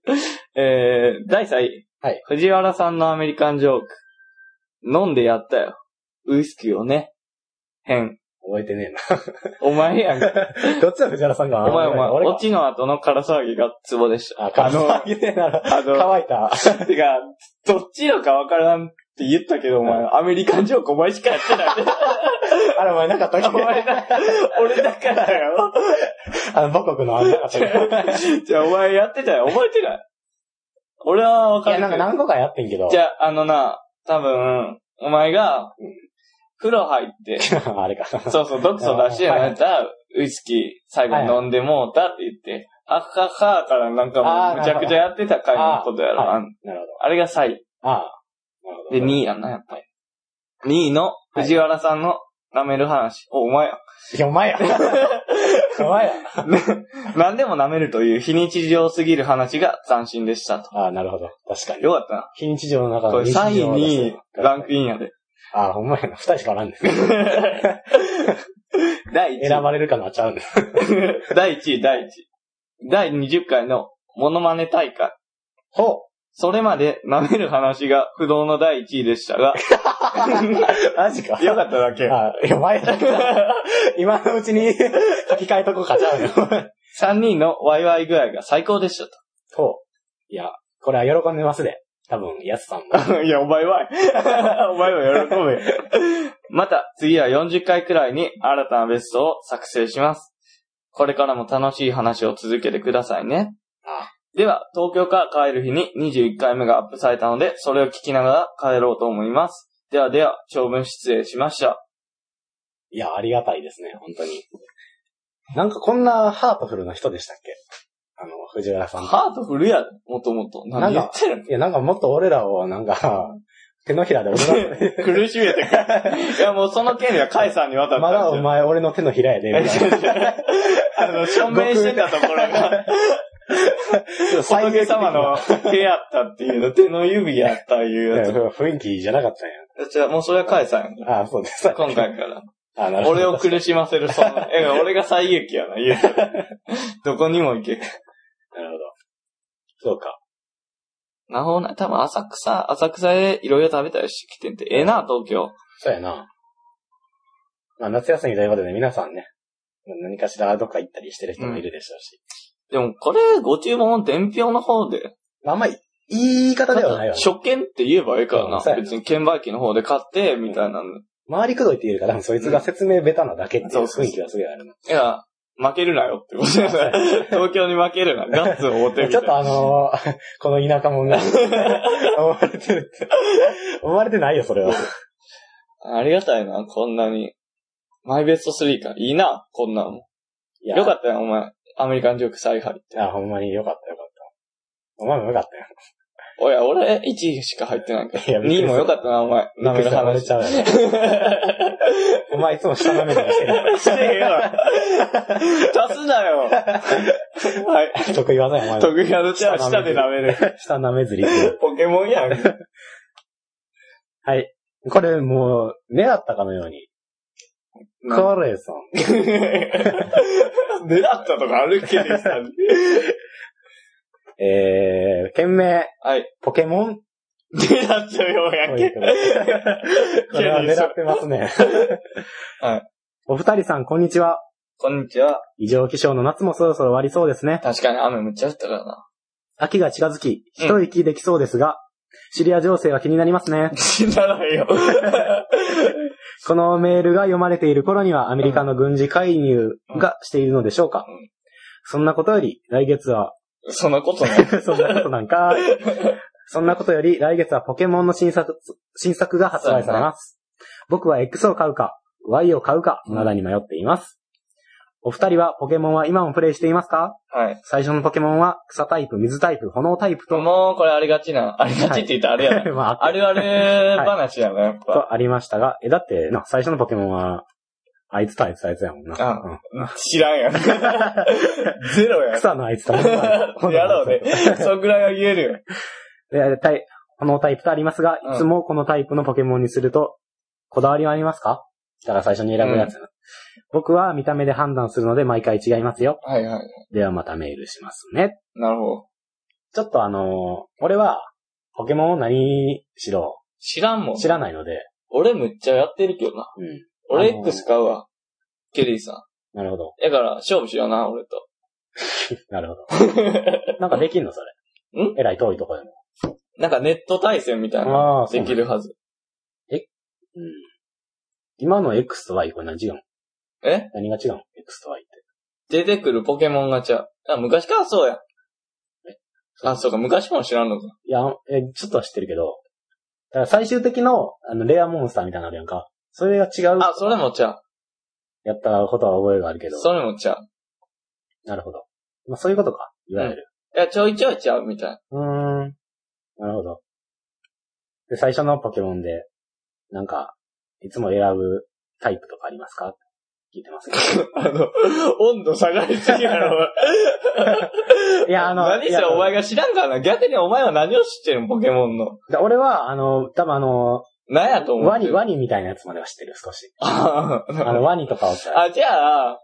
えー、第3位。はい。藤原さんのアメリカンジョーク。飲んでやったよ。ウイスキーをね。変。覚えてねお前やんか。えな。どっちだ、藤原さんが？お前お前、俺オチの後の空騒ぎがツボでした。あ、かわいいねなら。あの、(laughs) 乾いた。てか、どっちのかわからんって言ったけど、お前、アメリカンジョークお前しかやってない。(laughs) あれ、お前なかったっけ？お前だ、俺だからよ。(laughs) あの、母国のあれなかったっけ？じゃあお前やってたよ。覚えてない？俺はわいや。なんか何個かやってんけど。じゃあ、あのな、多分、お前が、風呂入って、(laughs) あれか。そうそう、毒素出してやったら、(laughs) ウイスキー最後に飲んでもうたって言って、はっはっはからなんかもうむちゃくちゃやってた回のことやろ。あなるほど。あれが3位。ああ。なるほど。で、2位やんな、やっぱり。2位の藤原さんの舐める話。お、お前や。いや、お前や。(laughs) お前や。何でも舐めるという非日常すぎる話が斬新でしたと。ああ、なるほど。確かに。よかったな。非日常の中のこれ3位にランク。インやで。ああ、ほんまやな。二人しかおらんねん。(laughs) 第1位。選ばれるかなっちゃうんです。(laughs) 第1位、第1位。第20回のモノマネ大会。ほそれまで舐める話が不動の第1位でしたが、う。(laughs) マジか。よかっただけ。あいや。今のうちに書き換えとこうかちゃうよ。3人のワイワイ具合が最高でしたほう。いや、これは喜んでますで。多分、やすさんも。と。(laughs) いや、お前は。(laughs) お前は喜ぶよ。また、次は40回くらいに新たなベストを作成します。これからも楽しい話を続けてくださいね。あでは、東京から帰る日に21回目がアップされたので、それを聞きながら帰ろうと思います。ではでは、長文失礼しました。いや、ありがたいですね、本当に。なんかこんなハートフルな人でしたっけ？藤原さん。ハートフルやで、もともと。何言ってるのいや、なんかもっと俺らを、なんか、(laughs) 手のひらで踊ら。苦しめてくる。(laughs) いや、もうその権利はカイさんに渡ったんまだお。前俺の手のひらやで、みたいな。あの、署名してたところが、仏 (laughs) 様の手やったっていうの、手の指やったいうやつ。雰囲気じゃなかったんや。じゃあ、もうそれはカイさんや。あそうです。今回から。あなるほど俺を苦しませる、その、え、俺が最劇やな、言うどこにも行け。そうか。なるほどね。多分浅草、浅草でいろいろ食べたりしてきてんて、ええな、東京。そうやな。まあ、夏休みということで皆さんね、何かしらどっか行ったりしてる人もいるでしょうし。でも、これ、ご注文、伝票の方で、まあ、あんまり、言い方ではないよね。初見って言えばいいからな。うんそうやな別に券売機の方で買って、みたいなの。回りくどいって言うから、そいつが説明ベタなだけっていう雰囲気がすごいあるな。いや、負けるなよってことだよね東京に負けるな。ガッツを持てみたいな。ちょっとあのー (laughs) この田舎者が、(laughs) 思われてるって。(laughs) 思われてないよ、それは。ありがたいな、こんなに。マイベスト3か。いいな、こんなんも。いやよかったよ、お前。アメリカンジョーク再入って。いや、ほんまによかったよかった。お前もよかったよ。おや、俺、1位しか入ってないから。いやびっくり2位もよかったな、お前。舐める話。ちゃう。お前いつも下舐めてしてる。してへんわ。足すなよ。はい。得意技や、お前の。得意などちは下で舐める。下舐めずり。ポケモンやん。はい。これもう、狙ったかのように。カレーさん。(laughs) 狙ったとかあるけどさ。えー、件名、はい。ポケモン？狙ったようやんけ。(laughs) これは狙ってますね。(laughs) はい。お二人さん、こんにちは。こんにちは。異常気象の夏もそろそろ終わりそうですね。確かに雨むっちゃ降ったからな。秋が近づき、一息できそうですが、シリア情勢は気になりますね。(laughs) 死なないよ。このメールが読まれている頃にはアメリカの軍事介入がしているのでしょうか、うんそんなことより、来月は、そんなことない。(laughs) そんなことなんか、そんなことより、来月はポケモンの新作、新作が発売されます。僕は X を買うか、Y を買うか、うんまだに迷っています。お二人はポケモンは今もプレイしていますか？はい。最初のポケモンは草タイプ、水タイプ、炎タイプと、もう、これありがちな。ありがちって言ったらあれやな。(laughs) まあ、あるある話やな、やっぱ。とありましたが、え、だってな、最初のポケモンは、あいつとあいつとあいつやもんな。あうん知らんやん。(laughs) ゼロやん。草のあいつと。やろうね。(laughs) そんぐらいは言えるよ。でタイこのタイプとありますが、うんいつもこのタイプのポケモンにすると、こだわりはありますか？だから最初に選ぶやつやな、僕は見た目で判断するので毎回違いますよ。はいはい。ではまたメールしますね。なるほど。ちょっとあのー俺は、ポケモンを何しろ知らんもん。知らないので、俺むっちゃやってるけどな。うん。俺あのー X 買うわ。ケリーさなるほど。ん。だから、勝負しような、俺と。(laughs) なるほど。なんかできんのそれ？ん？えらい遠いとこでも。なんかネット対戦みたいな。できるはず。うん。今の X と Y これ何違うの？え？何が違うの ?X と Y って。出てくるポケモンがちゃう。あ、昔からそうや。あ、そうか、昔も知らんのか。いや、え、ちょっとは知ってるけど、だから最終的の、あの、レアモンスターみたいなのあるやんか。それが違う。あ、それもちゃう。やったことは覚えがあるけど。それもちゃう。なるほど。まあ、そういうことか。いわゆる。いや、ちょいちょいちゃうみたい。うーん。なるほど。で、最初のポケモンで、なんか、いつも選ぶタイプとかありますか？聞いてますけど。(laughs) あの、温度下がりすぎやろ。(laughs) いや、あの、何いやせお前が知らんからな。逆にお前は何を知ってるのポケモンの。で俺は、あの、多分あの、何やと思うワニ、ワニみたいなやつまでは知ってる、少し。(laughs) ああの、ワニとかをさ、あ、じゃあ、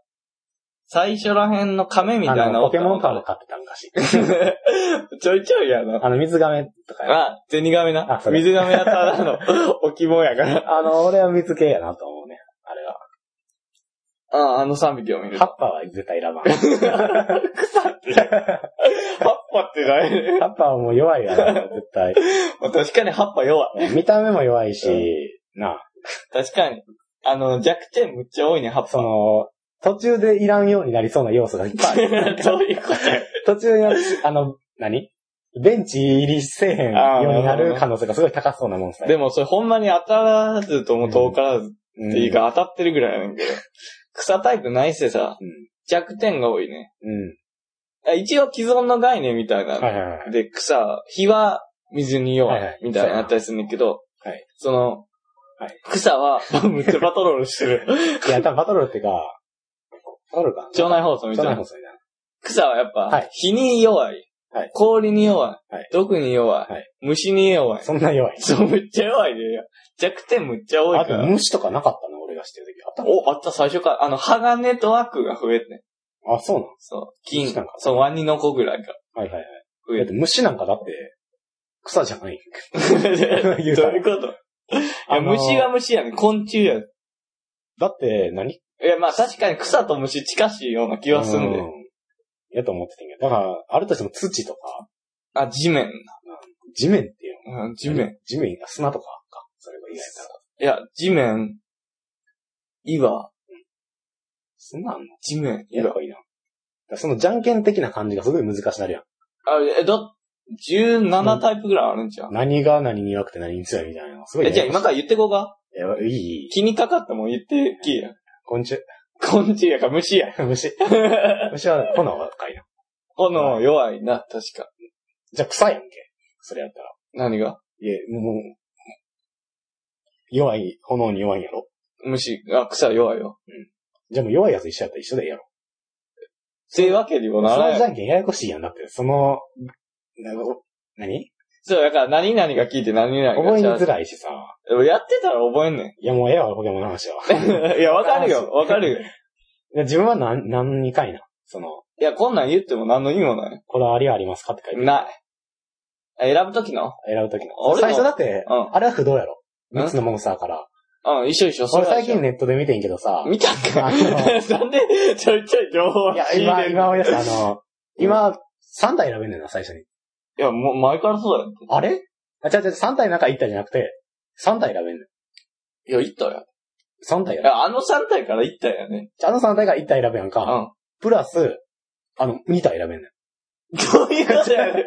最初ら辺の亀みたいなあの、ポケモンカーかド買ってた昔。(laughs) ちょいちょいやな。あの、水亀とかや。あ、ゼニガメなあ。それ水亀はただの (laughs) 置物やから。あの、俺は水系やなと。あ、あの3匹を見る。葉っぱは絶対選ばん。(laughs) 草って。葉っぱってない葉っぱはもう弱いやろ、絶対。(laughs) まあ確かに葉っぱ弱い。見た目も弱いし、な、確かに。あの、弱点むっちゃ多いね、葉っそぱ。の、途中でいらんようになりそうな要素がいっぱいある。(laughs) そういうことや。途中に、あの、何？ベンチ入りせえへんようになる可能性がすごい高そうなモンスター。でもそれほんまに当たらずとも遠からずうん、っていうか当たってるぐらいやねんけど。草タイプないせさ、うん。弱点が多いね。うん。あ一応既存の概念みたいな。はいはいはい。で、草、火は水に弱はいみたいなったりするんだけど、はいその、はい草は (laughs) むっちゃパトロールしてる。(laughs) いや、多分バトルってか、バトルかな腸内放送みたいな腸内放。送みたいな。草はやっぱ、はい火に弱い。はい氷に弱い。はい毒に弱い。はい虫に弱い。そんな弱い。そう、めっちゃ弱いね。弱点むっちゃ多いあとから。虫とかなかったの俺が知ってる時。あったの？お、あった、最初から。あの、鋼と悪が増えてね。あ、そうなのそう。金そう、ワニの子ぐらいがはいはいはい。増えて虫なんかだって、草じゃない。(laughs) どういうこと？いや、あのー虫が虫やね。昆虫や。いだって何、や、まあ確かに草と虫近しいような気はするんで。うんやと思ってたんや。だから、あるとしても土とか、あ、地面。地面っていうの？うん、地面。地面が砂とかか？それが意外だら。いや、地面。岩。そんなんあんの？地面。岩。やっぱいいな。だからそのじゃんけん的な感じがすごい難しなるやん。あ、え、だ、17タイプぐらいあるんじゃん。何が何に弱くて何に強いみたいなの。すごいえ、じゃあ今から言ってこうか？いや、いい、いい。気にかかっても言ってきや。昆虫？昆虫やか虫や。(laughs) 虫。(laughs) 虫は炎は赤いな。炎弱いな、確か。じゃあ草やんけ。それやったら。何が？いえ、もう、弱い、炎に弱いんやろ。虫、あ、草弱いよ。じゃあもう弱いやつ一緒やったら一緒でいいやろ。っていうわけにもなそらない。のじゃんけんややこしいやん。だって、その、な何？そう、だから何々が聞いて何々が覚えにづい。らいしさ。でもやってたら覚えんねいや、もうええわ、ポケモンの話は。ん。(laughs) いや、わかるよ、(laughs) わかるよ。いや自分は何、何にかいな。その、いや、こんなん言っても何の意味もない。こだわりはありますかって書いてあるない。選ぶときの？選ぶときの。俺も最初だって、うんあれは不動やろ。うん3つのモンスターから。うん、一緒一緒、俺最近ネットで見てんけどさ、見たんかあ (laughs) なんで、ちょいちょい情報をいや、今、今思い出した、あの、今、3体選べんねんな、最初に。いや、もう前からそうだよ。あれ？あ、違う違う、3体の中1体じゃなくて、3体選べんねん。いや、言ったよ。3体選べん。いや、あの3体から言ったよね。あの3体が1体選べやんか。うん。プラス、あの、2体選べんねん。どういうことやねん。帰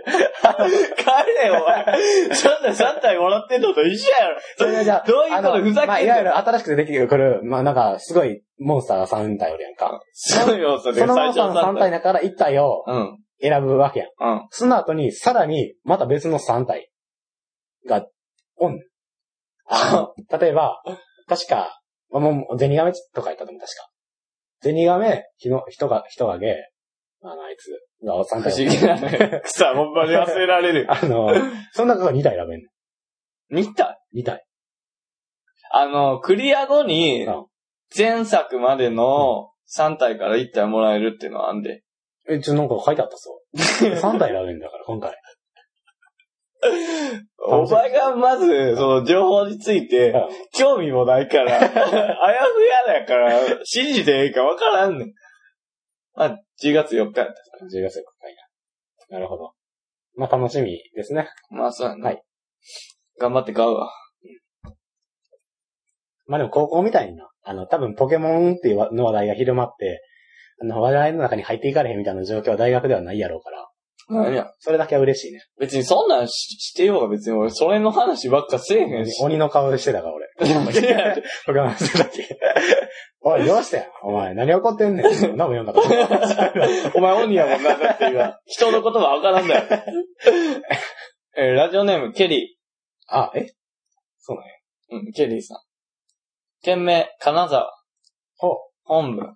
れよ、お前。そんな3体もらってんのと一緒やろ。それがじゃあ、どういうことふざけんなまあ、いわゆる新しくてできてくる、まあなんか、すごい、モンスターが3体おるやんか。そうよ、それそのモンスターの3最初の体だから1体をうん。選ぶわけやん。うん。その後に、さらに、また別の3体が、おん例えば、確か、あもう、ゼニガメとか言ったと思う、確か。ゼニガメ、ヒノ、人が、人がげ、あの、あいつが3不体。思議なね。草、ほんまに忘れられる。あの、その中が2体選べんね見たん。2体。あの、クリア後にうん、前作までの3体から1体もらえるっていうのはあんで。え、ちょ、なんか書いてあったそう。3体選べんだから、今回。お前がまず、その情報について、興味もないから、(laughs) あやふやだから、信じていいかわからんねん。まあ、10月4日やった。10月4日な。なるほど。まあ、楽しみですね。まあ、そうやな。はい頑張って買うわ。まあでも高校みたいにな、あの、多分ポケモンっていうわの話題が広まって、あの、話題の中に入っていかれへんみたいな状況は大学ではないやろうから、何や。それだけは嬉しいね。別にそんなんししてようが別に俺、それの話ばっかせえへんし。鬼の顔してたから、俺。いやポケモンしてたっけ。おい、どうしたよ。お前、何怒ってんねん。そんなもん読んだから。(laughs) お前鬼やもんな、だって今。人の言葉わからんだよ。(laughs) えーラジオネーム、ケリあ、え？そうなんや。ー。うん、ケリーさん。県名、金沢。ほう。本部。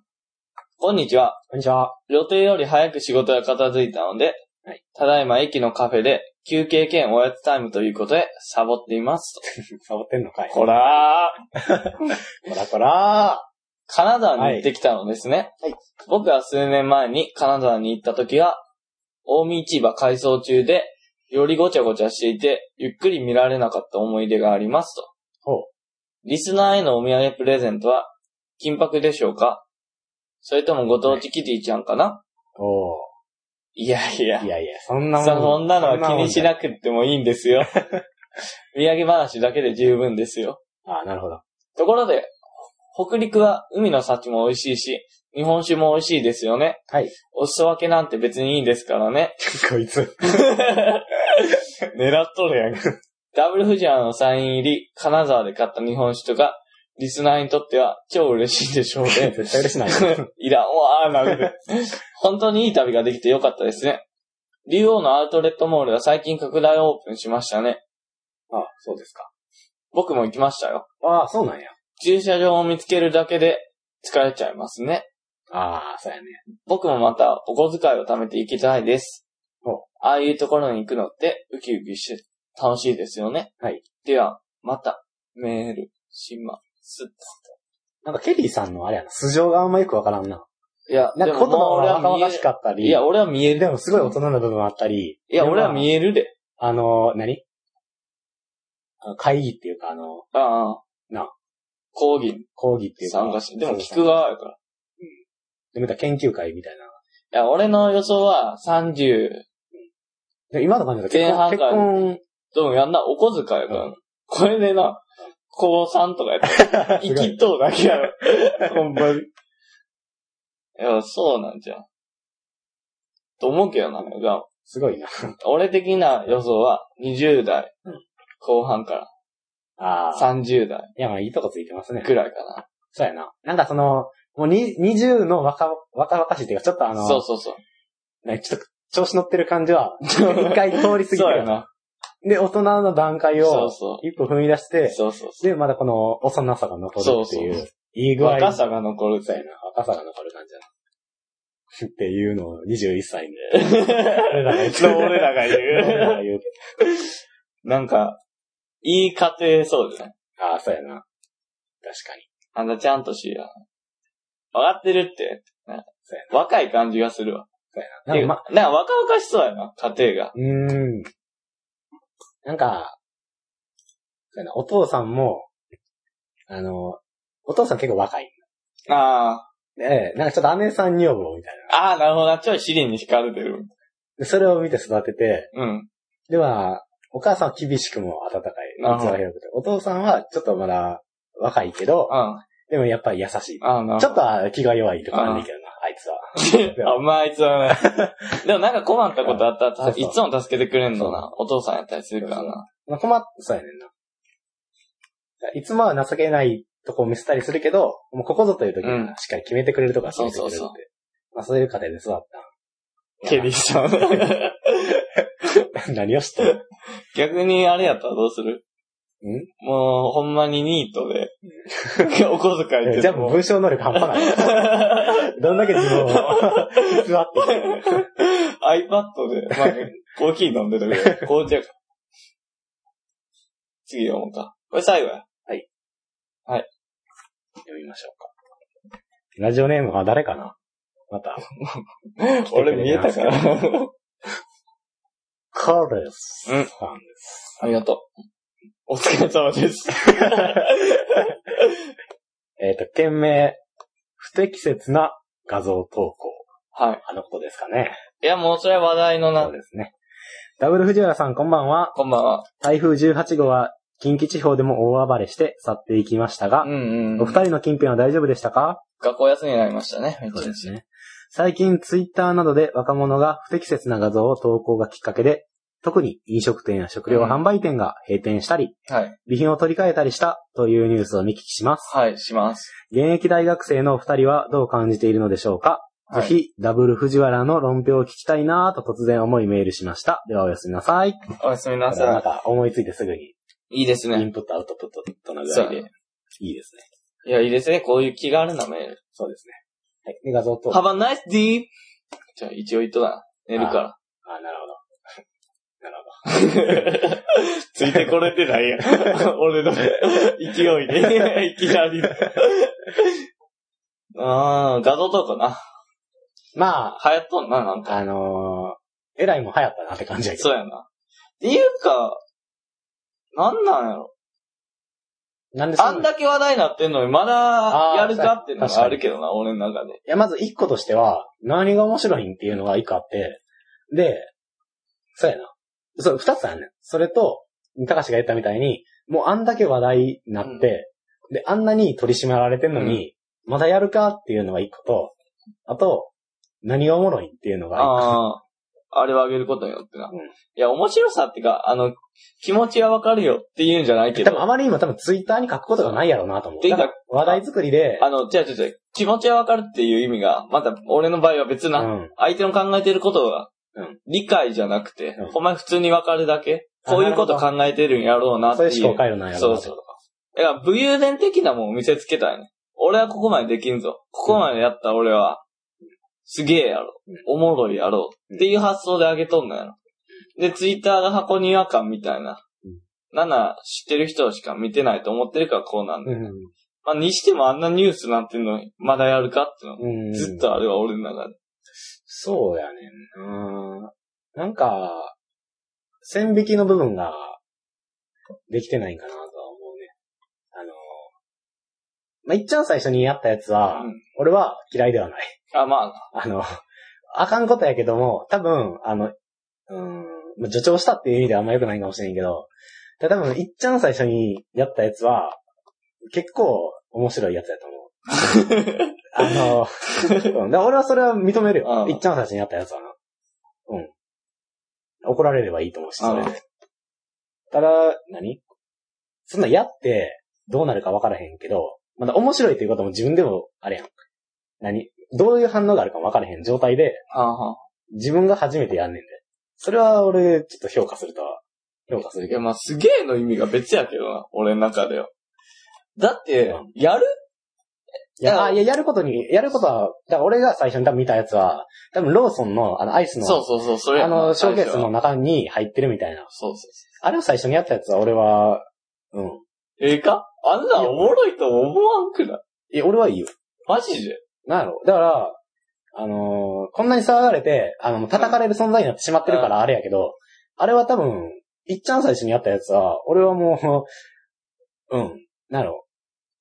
こんにちは。こんにちは。予定より早く仕事が片付いたので、はいただいま駅のカフェで休憩兼おやつタイムということでサボっています (laughs) サボってんのかい。と。ほらー。こらこら金沢に行ってきたのですね。はい僕は数年前に金沢に行った時は、大見市場改装中で、よりごちゃごちゃしていて、ゆっくり見られなかった思い出がありますと。ほうリスナーへのお土産プレゼントは、金箔でしょうか？それともご当地キティちゃんかな、おー。い、やいやい。やいや、そんなもん。そんなのは気にしくなくってもいいんですよ。(laughs) 土産話だけで十分ですよ。あなるほど。ところで、北陸は海の幸も美味しいし、日本酒も美味しいですよね。はい。お裾分けなんて別にいいですからね。(laughs) こいつ。(laughs) 狙っとるやん。ダブルフジアのサイン入り、金沢で買った日本酒とか、リスナーにとっては超嬉しいでしょうね。(laughs) 絶対嬉しないよ。いらんわー、なる本当にいい旅ができてよかったですね。竜王のアウトレットモールが最近拡大オープンしましたね。あ、そうですか。僕も行きましたよ。あそうなんや。駐車場を見つけるだけで疲れちゃいますね。ああ、そうやね。僕もまたお小遣いを貯めて行きたいですお。ああいうところに行くのってウキウキして楽しいですよね。はい。では、またメールします。なんかケリーさんのあれやな、素性があんまよくわからんな。いや、なんか言葉俺が若々は見えしかったり。いや、俺は見える。でもすごい大人な部分あったり。いや、俺はえ見えるで。あの、何？あの会議っていうか、あの、ああ。な。講義講義っていうか。参加して。でも聞く側やから。で、また研究会みたいな。いや、俺の予想は30、で今の感じだ前半から婚、でもやんな、お小遣いやから。うんこれでな、高3とかやったら、(laughs) 生きとうだけやろ。(laughs) ほんまに。いや、そうなんじゃん。と思うけどな、がすごいな。俺的な予想は20代うん後半からああ。30代いや、まあいいとこついてますね。くらいかな。そうやな。なんかその、もうに20の若、若々しいっていうか、ちょっとあの、そうそうそう。ねちょっと調子乗ってる感じは、(laughs) 一回通り過ぎてるそうやな。で、大人の段階をそうそ一歩踏み出してう。、そうそうそで、まだこの幼さが残るっていう、そうう。いい具合若さが残るってそうやな。若さが残る感じだな。っていうのを21歳で。(laughs) 俺らが言う俺らが言俺らう。が言うなんか、いい家庭そうですね。ああ、そうやな。確かに。あんたちゃんとしや。わかってるって。そうや若い感じがするわ。そうやな。なんかま、なんか若々しそうやな、家庭が。うーん。なんか、そうやな、お父さんも、あの、お父さん結構若い。あで、なんかちょっと姉さん女房みたいな。あ。ああ、なるほどな。ちょい尻に惹かれてる。で、それを見て育てて、うん。では、お母さんは厳しくも温かい。る。お父さんはちょっとまだ若いけどう、ん。でもやっぱり優しい。ちょっとは気が弱いとかあんねんけどな、あいつは。(laughs) あんまあいつはね。(laughs) でもなんか困ったことあったら、そうそういつも助けてくれんのな。お父さんやったりするからな。まあ、困っ、そうやねんな。いつもは情けないとこを見せたりするけど、もうここぞという時にしっかり決めてくれるとか決めてくれるって。そうそうまあそういう家庭で育った。ケリーさん。(laughs) 何をしてる逆にあれやったらどうする？もう、ほんまにニートで、(laughs) お小遣いってじゃあもう文章能力半端ない。(laughs) どんだけ自分を偽って。iPad で、まあ、コーヒー飲んでるけど、紅茶か。次読もうか。これ最後や。読みましょうか。ラジオネームは誰かな？また。俺見えたから。カーレスうんさんです。ありがとう。お疲れ様です。(laughs) えっと、件名、不適切な画像投稿。はい。あのことですかね。いや、もうそれは話題のなそう、ですね。ダブル藤原さんこんばんは。こんばんは。台風18号は近畿地方でも大暴れして去っていきましたが、うんうん。お二人の近辺は大丈夫でしたか？学校休みになりましたね。めっちゃね。最近ツイッターなどで若者が不適切な画像を投稿がきっかけで、特に飲食店や食料販売店が閉店したり、はい。備品を取り替えたりしたというニュースを見聞きします。はい、します。現役大学生のお二人はどう感じているのでしょうか、はいぜひ、ダブル藤原の論評を聞きたいなぁと突然思いメールしました。ではおやすみなさい。おやすみななんさか思いついてすぐに、い。いいですね。インプットアウトプットのぐらいで。そうやね。いいですね。いや、いいですね。こういう気軽なメール。そうですね。はい。で、画像と。Have a nice day! じゃあ、一応言っとかな。寝るから。あ、なるほど。(laughs) なるほど。(laughs) ついてこれてないやん。(laughs) 俺の勢いで。いきなり。あー、画像投稿な。ま流行っとんな、なんあ、か。あのー、えらいも流行ったなって感じやけど。そうやな。っていうか、なんなんやろ。なんでそあんだけ話題になってんのに、まだやるかっていうのがあるけどな、俺の中で。いや、まず一個としては、何が面白いんっていうのが一個あって、で、そうやな。そう、二つあるねん。それと、高橋が言ったみたいに、もうあんだけ話題になって、で、あんなに取り締まられてんのに、まだやるかっていうのが一個と、あと、何がおもろいっていうのが一個。ああ、あれをあげることによってな。うんいや、面白さってか、あの、気持ちはわかるよって言うんじゃないけど。多分あまりにも多分ツイッターに書くことがないやろうなと思う。てか話題作りで、あの、違う違う違う。気持ちはわかるっていう意味が、また俺の場合は別な。うん。相手の考えてることがうん、理解じゃなくて、うんほんまに普通にわかるだけ。あこういうこと考えてるんやろうなっていう。そういう思考回路なんやろそううそうなってことか。だから武勇伝的なもんを見せつけたいね。俺はここまでできんぞ。ここまでやった俺は、すげえやろうん。おもろいやろ。っていう発想であげとんのやろ。で、ツイッターが箱に違和感みたいなうん。なんな、知ってる人しか見てないと思ってるからこうなんだ。うん。まあ、にしてもあんなニュースなってんのに、まだやるかっていうの。うん。ずっとあれは俺の中で。そうやねんな。なんか、線引きの部分ができてないんかなとまあ、いっちゃん最初にやったやつは、うん俺は嫌いではない。あ、まあ、あの、あかんことやけども、多分、あの、うん、まあ助長したっていう意味ではあんま良くないかもしれんけど、ただ多分、いっちゃん最初にやったやつは、結構面白いやつやと思う。(laughs) あの、俺はそれは認めるよ。うんいっちゃん最初にやったやつはな。うん。怒られればいいと思うし、それで。ただ、何？そんなやって、どうなるか分からへんけど、まだ面白いっていうことも自分でも、あれやん。何？どういう反応があるかも分からへん状態で。自分が初めてやんねんで。それは俺、ちょっと評価するとは、評価するいや、けど。まあ、すげえの意味が別やけどな、俺の中では。だってうん、やる？いや、あいや、やることに、やることは、だから俺が最初に多分見たやつは、多分ローソンの、あの、アイスの、そうそうそう、それあの、ショーケースの中に入ってるみたいな。そうそうあれを最初にやったやつは俺は、うん。ええか？あんなんおもろいと思わんくない？え、俺はいいよ。マジで？なんやろ？だから、あのーこんなに騒がれて、あの、叩かれる存在になってしまってるからあれやけど、あれは多分、いっちゃん最初にやったやつは、俺はもう、うん、なんやろ？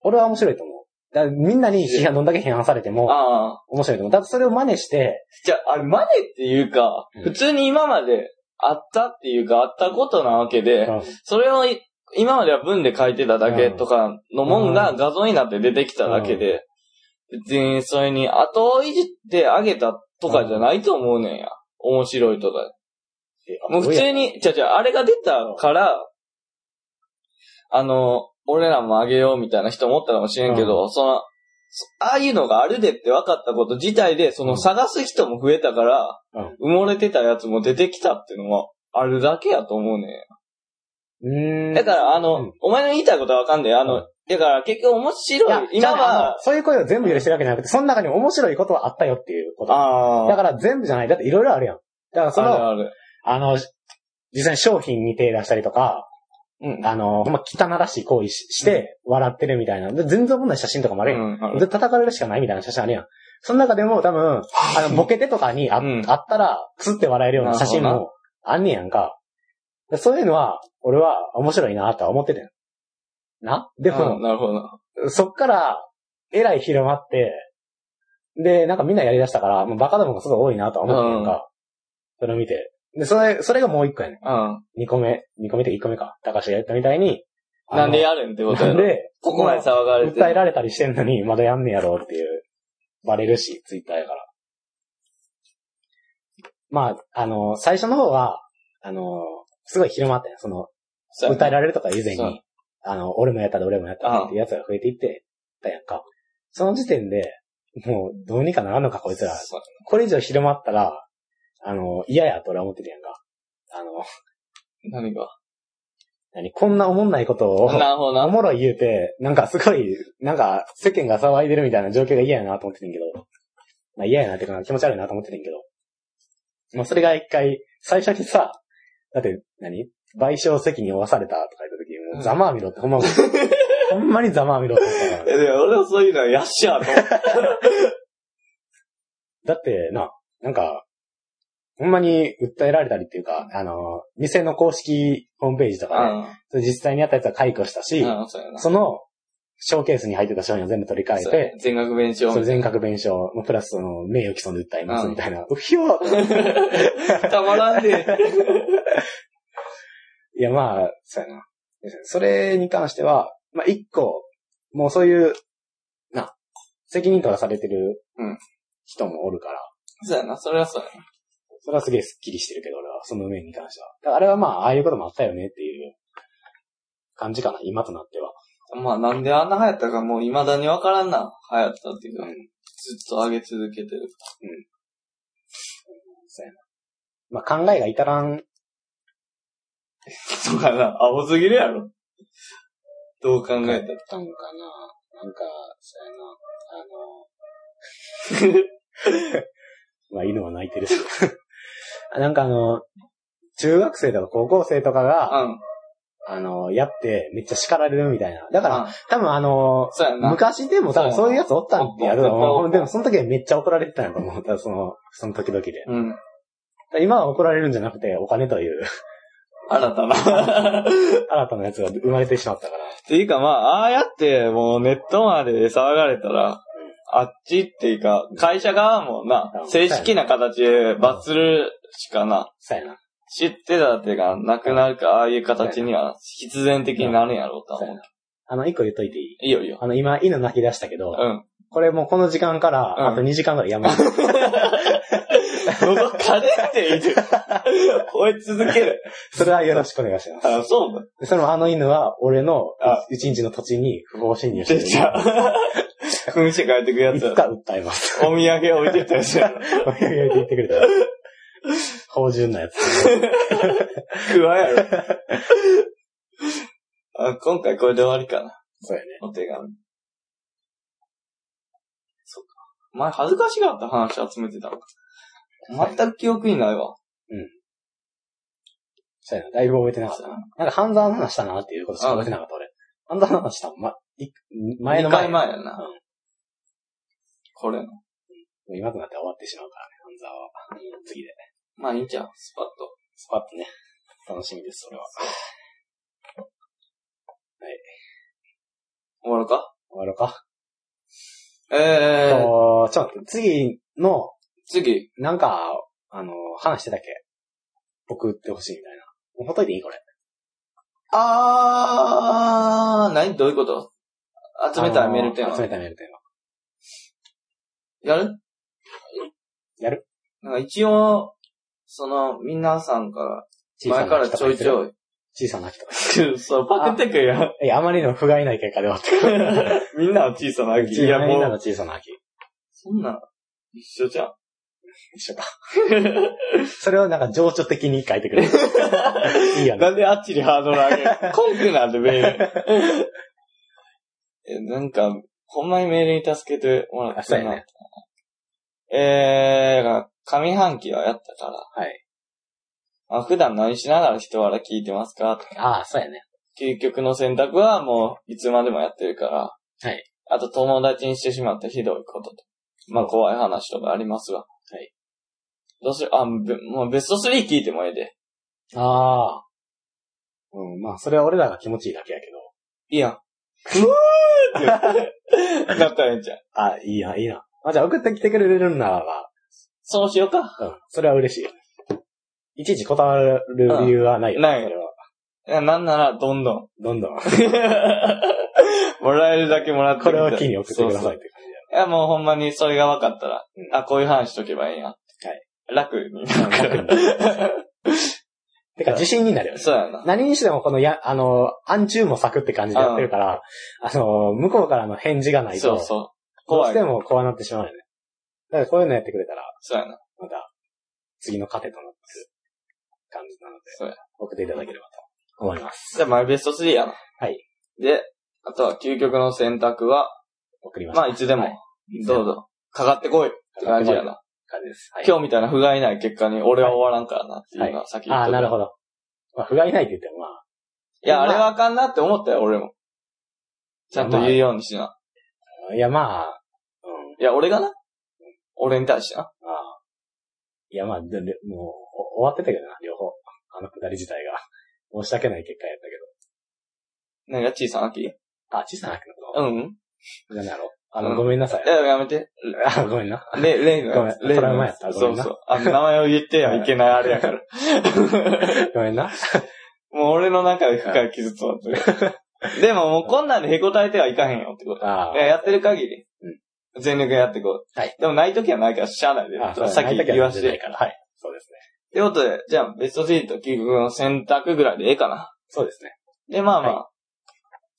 俺は面白いと思う。だからみんなに批判、どんだけ批判されても、ああ。面白いと思う。だってそれを真似して、じゃあ、あれ、マネっていうか、うん。普通に今まであったっていうか、あったことなわけで、うん。それをい今までは文で書いてただけとかのもんが画像になって出てきただけで、別にそれに後をいじってあげたとかじゃないと思うねんや。面白いとか。もう普通に、じゃじゃあれが出たから、あの、俺らもあげようみたいな人思ったかもしれんけど、その、そああいうのがあるでって分かったこと自体で、その探す人も増えたから、うん。埋もれてたやつも出てきたっていうのはあるだけやと思うねんや。うーん。だから、あの、うんお前の言いたいことはわかんないよ。あの、うんだから結局面い白やい。、今は、そういう声を全部許してるわけじゃなくて、その中に面白いことはあったよっていうこと。ああ。だから全部じゃない。だっていろいろあるやん。だからその、あるあの、実際に商品に手出したりとか。うん。あの、ほんま汚らしい行為しして、笑ってるみたいな。で全然問題写真とかもあるやん。うんで、叩かれるしかないみたいな写真あるやん。その中でも多分、あの、ボケてとかにあ,、うんあったら、くすって笑えるような写真もあんねやんか。でそういうのは、俺は面白いなとは思ってたよ。な？でうんも、なるほどな。そっから、えらい広まって、で、なんかみんなやり出したから、もうバカどもがすごい多いなとは思ってるやんか。それを見て。で、それ、それがもう一個やねん。うん。二個目、二個目と一個目か。高橋が言ったみたいに。なんでやるんってことやろ。なんで、ここまで騒がれて。訴えられたりしてんのに、まだやんねやろうっていう、バレるし、ツイッターやから。まあ、あの、最初の方は、あの、すごい広まったよ。その、そうやな訴えられるとか以前そうに、あの、俺もやったで俺もやったでっていうやつが増えていってたやんか。その時点で、もう、どうにかならんのか、こいつら。そうこれ以上広まったら、あの、嫌やと俺は思ってるやんか。あの、何が？何？こんなおもんないことを、なるほどな。おもろい言うて、なんかすごい、なんか世間が騒いでるみたいな状況が嫌やなと思っててんけど、まあ嫌やなっていうか気持ち悪いなと思っててんけど、まあそれが一回、最初にさ、だって何、賠償責任を負わされたとか言った時、もうざまあみろってほんま、(laughs) ほんまにざまあみろって思ったからえ、でも俺はそういうのはやっしゃーと思って。(laughs) だってな、なんか、ほんまに訴えられたりっていうか、あの、店の公式ホームページとかで、それ実際にやったやつは解雇したし、そうやな。その、ショーケースに入ってた商品を全部取り替えそうやて、全額弁償それ全額弁償、まあプラスその、名誉毀損で訴えますみたいな。うひょー。(laughs) たまらんで。(laughs) いや、まあ、そうやな。それに関しては、まあ、一個、もうそういう、な、責任取らされてるうん人もおるから、そうやな、それはそうやな。それはすげえスッキリしてるけど、俺は、その面に関しては。だからあれはまあ、ああいうこともあったよねっていう感じかな、今となっては。まあなんであんな流行ったかもう未だにわからんな。流行ったっていうか、うん。ずっと上げ続けてる。そうやな。まあ、考えが至らん、(laughs) そうかな、青すぎるやろ。どう考えたら。たんかな。なんか、そうやな。あの、(laughs) まあ、犬は泣いてるし。(laughs) なんかあの、中学生とか高校生とかが、うん。あの、やってめっちゃ叱られるみたいな。だから、うん多分あの、そうやな。昔でも多分そういうやつおったんってやるとおったおった思う。でもその時はめっちゃ怒られてたんやと思う。多分その、その時々で。うん。今は怒られるんじゃなくて、お金という新たな。(laughs) 新たなやつが生まれてしまったから。っていうかまあ、ああやってもうネットまで騒がれたら、あっちっていうか、会社側もなう、ん正式な形で罰するしかな、そうやな。知ってたってがなくなるか、ああいう形には必然的になるんやろうとは思う。あの、一個言っといていい？いいよいいよ。あの、今、犬泣き出したけど、うん。これもうこの時間から、うんあと2時間ぐらいやめる。(laughs) 喉かれって言って、吠え続ける。それはよろしくお願いします。あ、そうだ。でそのあの犬は、俺のあ一日の土地に不法侵入してる。でじゃあ、噴して帰ってくやついつか訴えます。お土産置いてったやつやろ。お土産で言ってくれた。芳醇なやつ。食わやろ。あ今回これで終わりかな。そうやね。お手紙。そっか。前恥ずかしがった話集めてたのか。全く記憶にないわ。そうやな。だいぶ覚えてなかったな。なんか半沢の話したなっていうことしか覚えてなかった俺。半沢の話したもん。ま、い前の2前。回前やな。うんこれの。今となっては終わってしまうからね、半沢は。次で。まあいいんちゃう？スパッと。スパッとね。楽しみです、それは。終わるか？終わろうか。えー、と、ちょっと待って、次の、次。なんか、あの、話してたっけ？送ってほしいみたいな。もうほっといていい？これ。あー、何？どういうこと？集めたいメールテーマ。集めたいメールテーマ。やる？やるなんか一応、その、皆さんから、前からちょいちょい。小さな秋とか。(laughs) そう、パクってくやん。いや、あまりの不甲斐ない結果で終わって (laughs) みんなは小さな秋。いいや、や、みんなのもう、小さな秋。そんなん、一緒じゃん。一緒か。(laughs) それをなんか情緒的に書いてくれる。(laughs) いいよね。なんであっちにハードル上げる？(laughs) コンクなんでメール。え、なんか、ほんまにメールに助けてもらってあそうやね。えー、上半期はやったから。はい。あ普段何しながら人笑聞いてますか？とかああ、そうやね。究極の選択はもういつまでもやってるから。はい。あと友達にしてしまったひどいことと。まあ怖い話とかありますわ。はい。どうするあ、べもうベスト3聞いてもええで。ああ。うん、まあ、それは俺らが気持ちいいだけやけど。いいやん。うーって。なったらええんちゃう。あいいや、いいな。あ、じゃあ送ってきてくれるならば、そうしようか。うん、それは嬉しいよ。いちいち断る理由はないよ、うんないそれは。いや、なんなら、どんどん。どんどん、(laughs) もらえるだけもらってこれを機に送ってくださいって感じいや、もうほんまにそれが分かったら、うんあ、こういう話しとけばいいんや。はい。楽に。(laughs) (laughs) てか、自信になるよね。そうやな。何にしてもこのや、あの、暗中も咲くって感じでやってるから、あの、向こうからの返事がないと、そうそう。どうして。もこうなってしまうよね。だからこういうのやってくれたら、そうやな。また、次の糧となってる感じなのそうやで、送っていただければと思います。じゃあ、マイベスト3やな。はい。で、あとは究極の選択は、送りました。まあ、いつでもはい、どうぞ、かかってこいって感じやな。感じです。はい今日みたいな不甲斐ない結果に俺は終わらんからなっていうのは先言っああ、とくなるほど。まあ、不甲斐ないって言ってもまあ、いや、まああれはあかんなって思ったよ、俺も。ちゃんと言うようにしな。いやまあ、うん、いや、俺がな？俺に対してな。ああ。いやまあ、ででもう、お終わってたけどな、両方。あのくだり自体が。申し訳ない結果やったけ何が？小さな木ど。あ、小さなくのうん。じゃなやろ。あの、うんごめんなさい。いや、やめて。あ、ごめんな。レ、レイ。ごめんレイのトラウマやったそうそう。あの、名前を言ってはいけないあれやから。(laughs) ごめんな。(laughs) もう俺の中で深い傷つまってる。(laughs) でももうこんなんでへこたえてはいかへんよってこと。あいや、やってる限り、全力でやっていこう。はいでもない時はないからしゃあないで。さっき言わして。はい。そうですね。ということで、じゃあベスト3と究極の選択ぐらいでええかな。そうですね。で、まあまあ、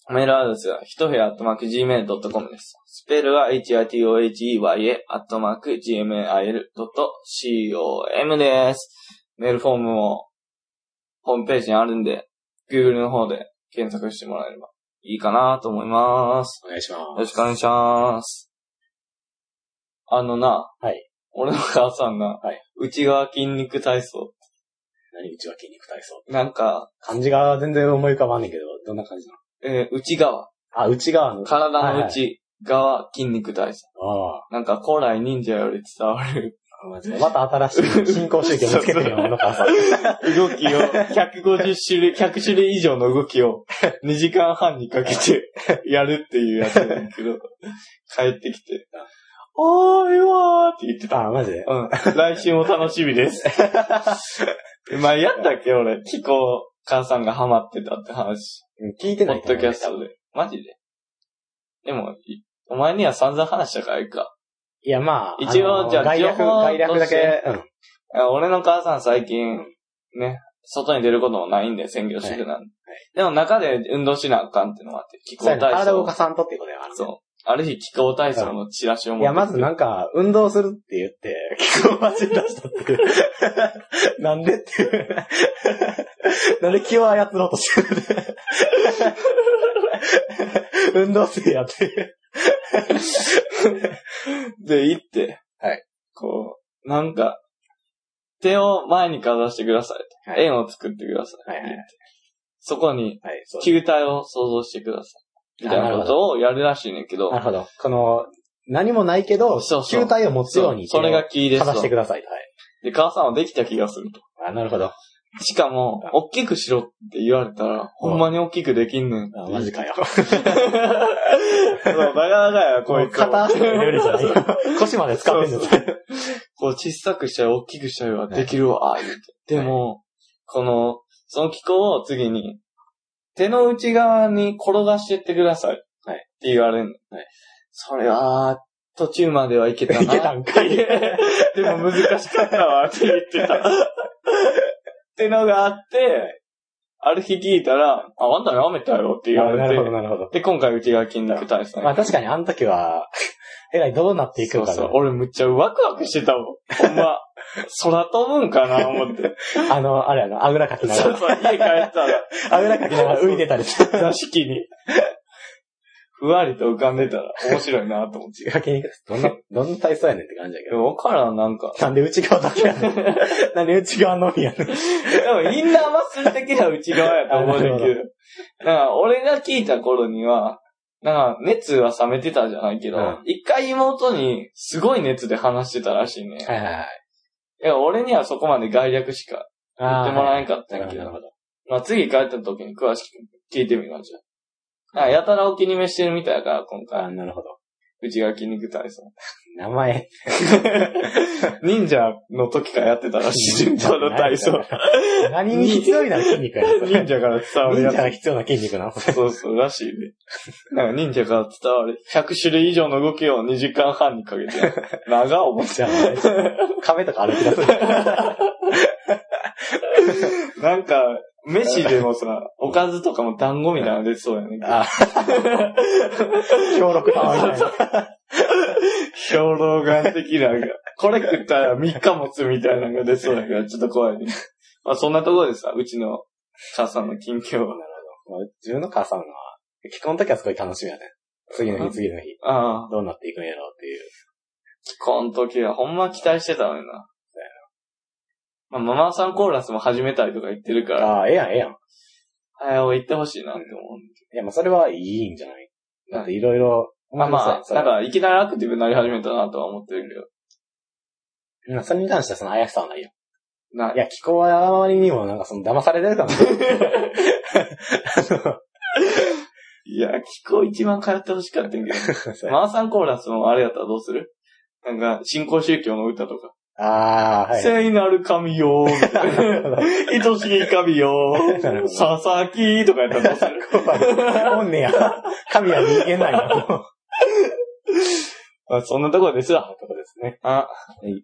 メールアドレスは、ひとへアットマーク gmail.com です。スペルは hitohey アットマーク gmail.com です。メールフォームも、ホームページにあるんで、Google の方で検索してもらえればいいかなと思います。お願いします。よろしくお願いします。あのな、はい。俺の母さんが、はい内側筋肉体操。何うちは筋肉体操。なんか、漢字が全然思い浮かばんねんけど、どんな感じなの？えー内側。あ、内側の。体の内側筋肉体操。あなんか古来忍者より伝わるあ。また新しい新興宗教見つけてるよ、小野川さん。動きを、150種類、100種類以上の動きを2時間半にかけてやるっていうやつだけど、帰ってきて、あー、ええわーって言ってた。あ、マジでうん。来週も楽しみです。(laughs) 前やったっけ俺、キコ母さんがハマってたって話。うん聞いてないと思うねキャストで。マジで？でも、いお前には散々話したからいいか。いや、まあ。一応あのじゃあ概略、情報概略だけ、うん。いや俺の母さん最近、ね、外に出ることもないんで、専業主婦なんで。でも中で運動しなあかんっていうのがあって、気候そうやな体操体を動か。さんとっていうことやからね。そう。ある日気候体操のチラシを持っていや、まずなんか、運動するって言って、(laughs) 気を走り出したっていう。(laughs) なんでっていう。(laughs) なんで気を操ろうとしてるんで。運動せえやって。で、行って、はい。こう、なんか、手を前にかざしてくださいと。はい円を作ってください。はいはいはいそこに。球体を想像してください。みたいなことをやるらしいねんけどなる、ほど。この、何もないけど、そうそう球体を持つように、それがキーですかしてください。はい。で、母さんはできた気がすると。あ、なるほど。しかも、大きくしろって言われたら、ほんまに大きくできんねん。あ、マジかよ。(laughs) そう、なかなかや、こいつも。片足のレベルじゃないよ。腰まで使ってんですそうこう小さくしたり大きくしたりはできるわ、言うて。でも、この、その機構を次に、手の内側に転がしてってください。はいって言われるの。はいそれは、途中まではいけたな。いけたんかいでも難しかったわ、って言ってた。(laughs) ってのがあって、ある日聞いたら、あ、あんたやめたよって言わなるほど、れて、なるほど。で、今回内側筋肉体操まあ確かにあの時は、(laughs) えらいどうなっていくかねそうそう。俺むっちゃワクワクしてたもん。ほんま。空飛ぶんかな思って。(laughs) あの、あれやな、あぐらかきながそうそう、家帰ったら、ら、(laughs) あぐらかきながら浮いてたりして。座敷に。ふわりと浮かんでたら面白いなと思って。内側筋肉どんな、どんな体操やねんって感じやけど。でも分からん、なんか。なんで内側だけやねん。(laughs) なんで内側のみやねん。でも、インナーマッスル的な内側やと思うねんけど。なんか、俺が聞いた頃には、なんか、熱は冷めてたじゃないけどうん、一、回妹にすごい熱で話してたらしいね。はいはいはい。いや、俺にはそこまで概略しか言ってもらえんかったんやけ。ど。まあ、次帰った時に詳しく聞いてみましょう。あ、やたらお気に召してるみたいだから、今あ回。なるほど。内側筋肉体操。名前。(laughs) 忍者の時からやってたらしい、忍者の体操。(laughs) 何に必要になる筋肉や忍者から伝わるやつ忍者。が必要な筋肉なのそうそう、らしいね。なんか忍者から伝わる。100種類以上の動きを2時間半にかけて。(laughs) 長思って。じゃあ、壁とか歩き出す。なんか、飯でもさ、おかずとかも団子みたいなの出てそうやね。あ、協力パワーみたいな。兵糧丸的な、これ食ったら3日持つみたいなのが出そうやから、ちょっと怖いね。(laughs) まあそんなところでさ、うちの母さんの近況は。まあ自分の母さんは、結婚の時はすごい楽しみやね。次の日、次の日。ああ、どうなっていくんやろうっていう。この時はほんま期待してたのにな。まあ、ママさんコーラスも始めたりとか言ってるから、ああ、ええやん、ええやん。早う行ってほしいなって思う。いや、まあそれはいいんじゃないだっていろいろ、まあまあ、なんか、いきなりアクティブになり始めたなとは思ってるけど。まあそれに関してはその怪しさはないよ。ないいや、気候はあまりにもなんかその騙されてるかな。(laughs) いや、気候一番通ってほしかったんけど。(laughs) マーサンコーラスもあれやったらどうする？なんか、新興宗教の歌とか。ああ、はい。聖なる神よーみたいな。(laughs) 愛しい神よ佐々木とかやったらどうする？おんねや。神は人間なんや。(laughs) まあ、そんなところですわ。とこですね。あ、い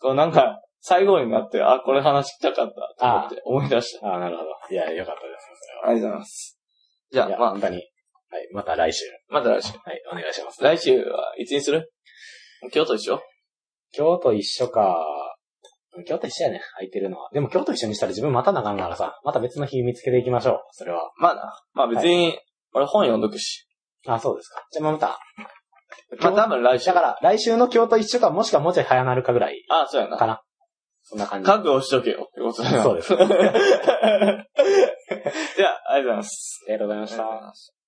こうなんか、最後になって、あ、これ話したかったと思って思い出した。ああ、なるほど。いや、よかったです。ありがとうございます。じゃあ、まあ本、当に。はい、また来週。また来週。はい、お願いします。来週はいつにする？京都一緒？京都一緒か。京都一緒やね、空いてるのは。でも京都一緒にしたら自分またなあかんからさ、また別の日見つけていきましょう。それは。まあな。まあ別に、俺本読んどくし。あ、そうですか。じゃあまた。まあ多分来週。だから、来週の京都一緒か、もしくはもうちょい早なるかぐらいあ、そうやな。かな。そんな感じ。覚悟しとけよ。ってことだなそうです。あじゃあ、ありがとうございます。りがとうございました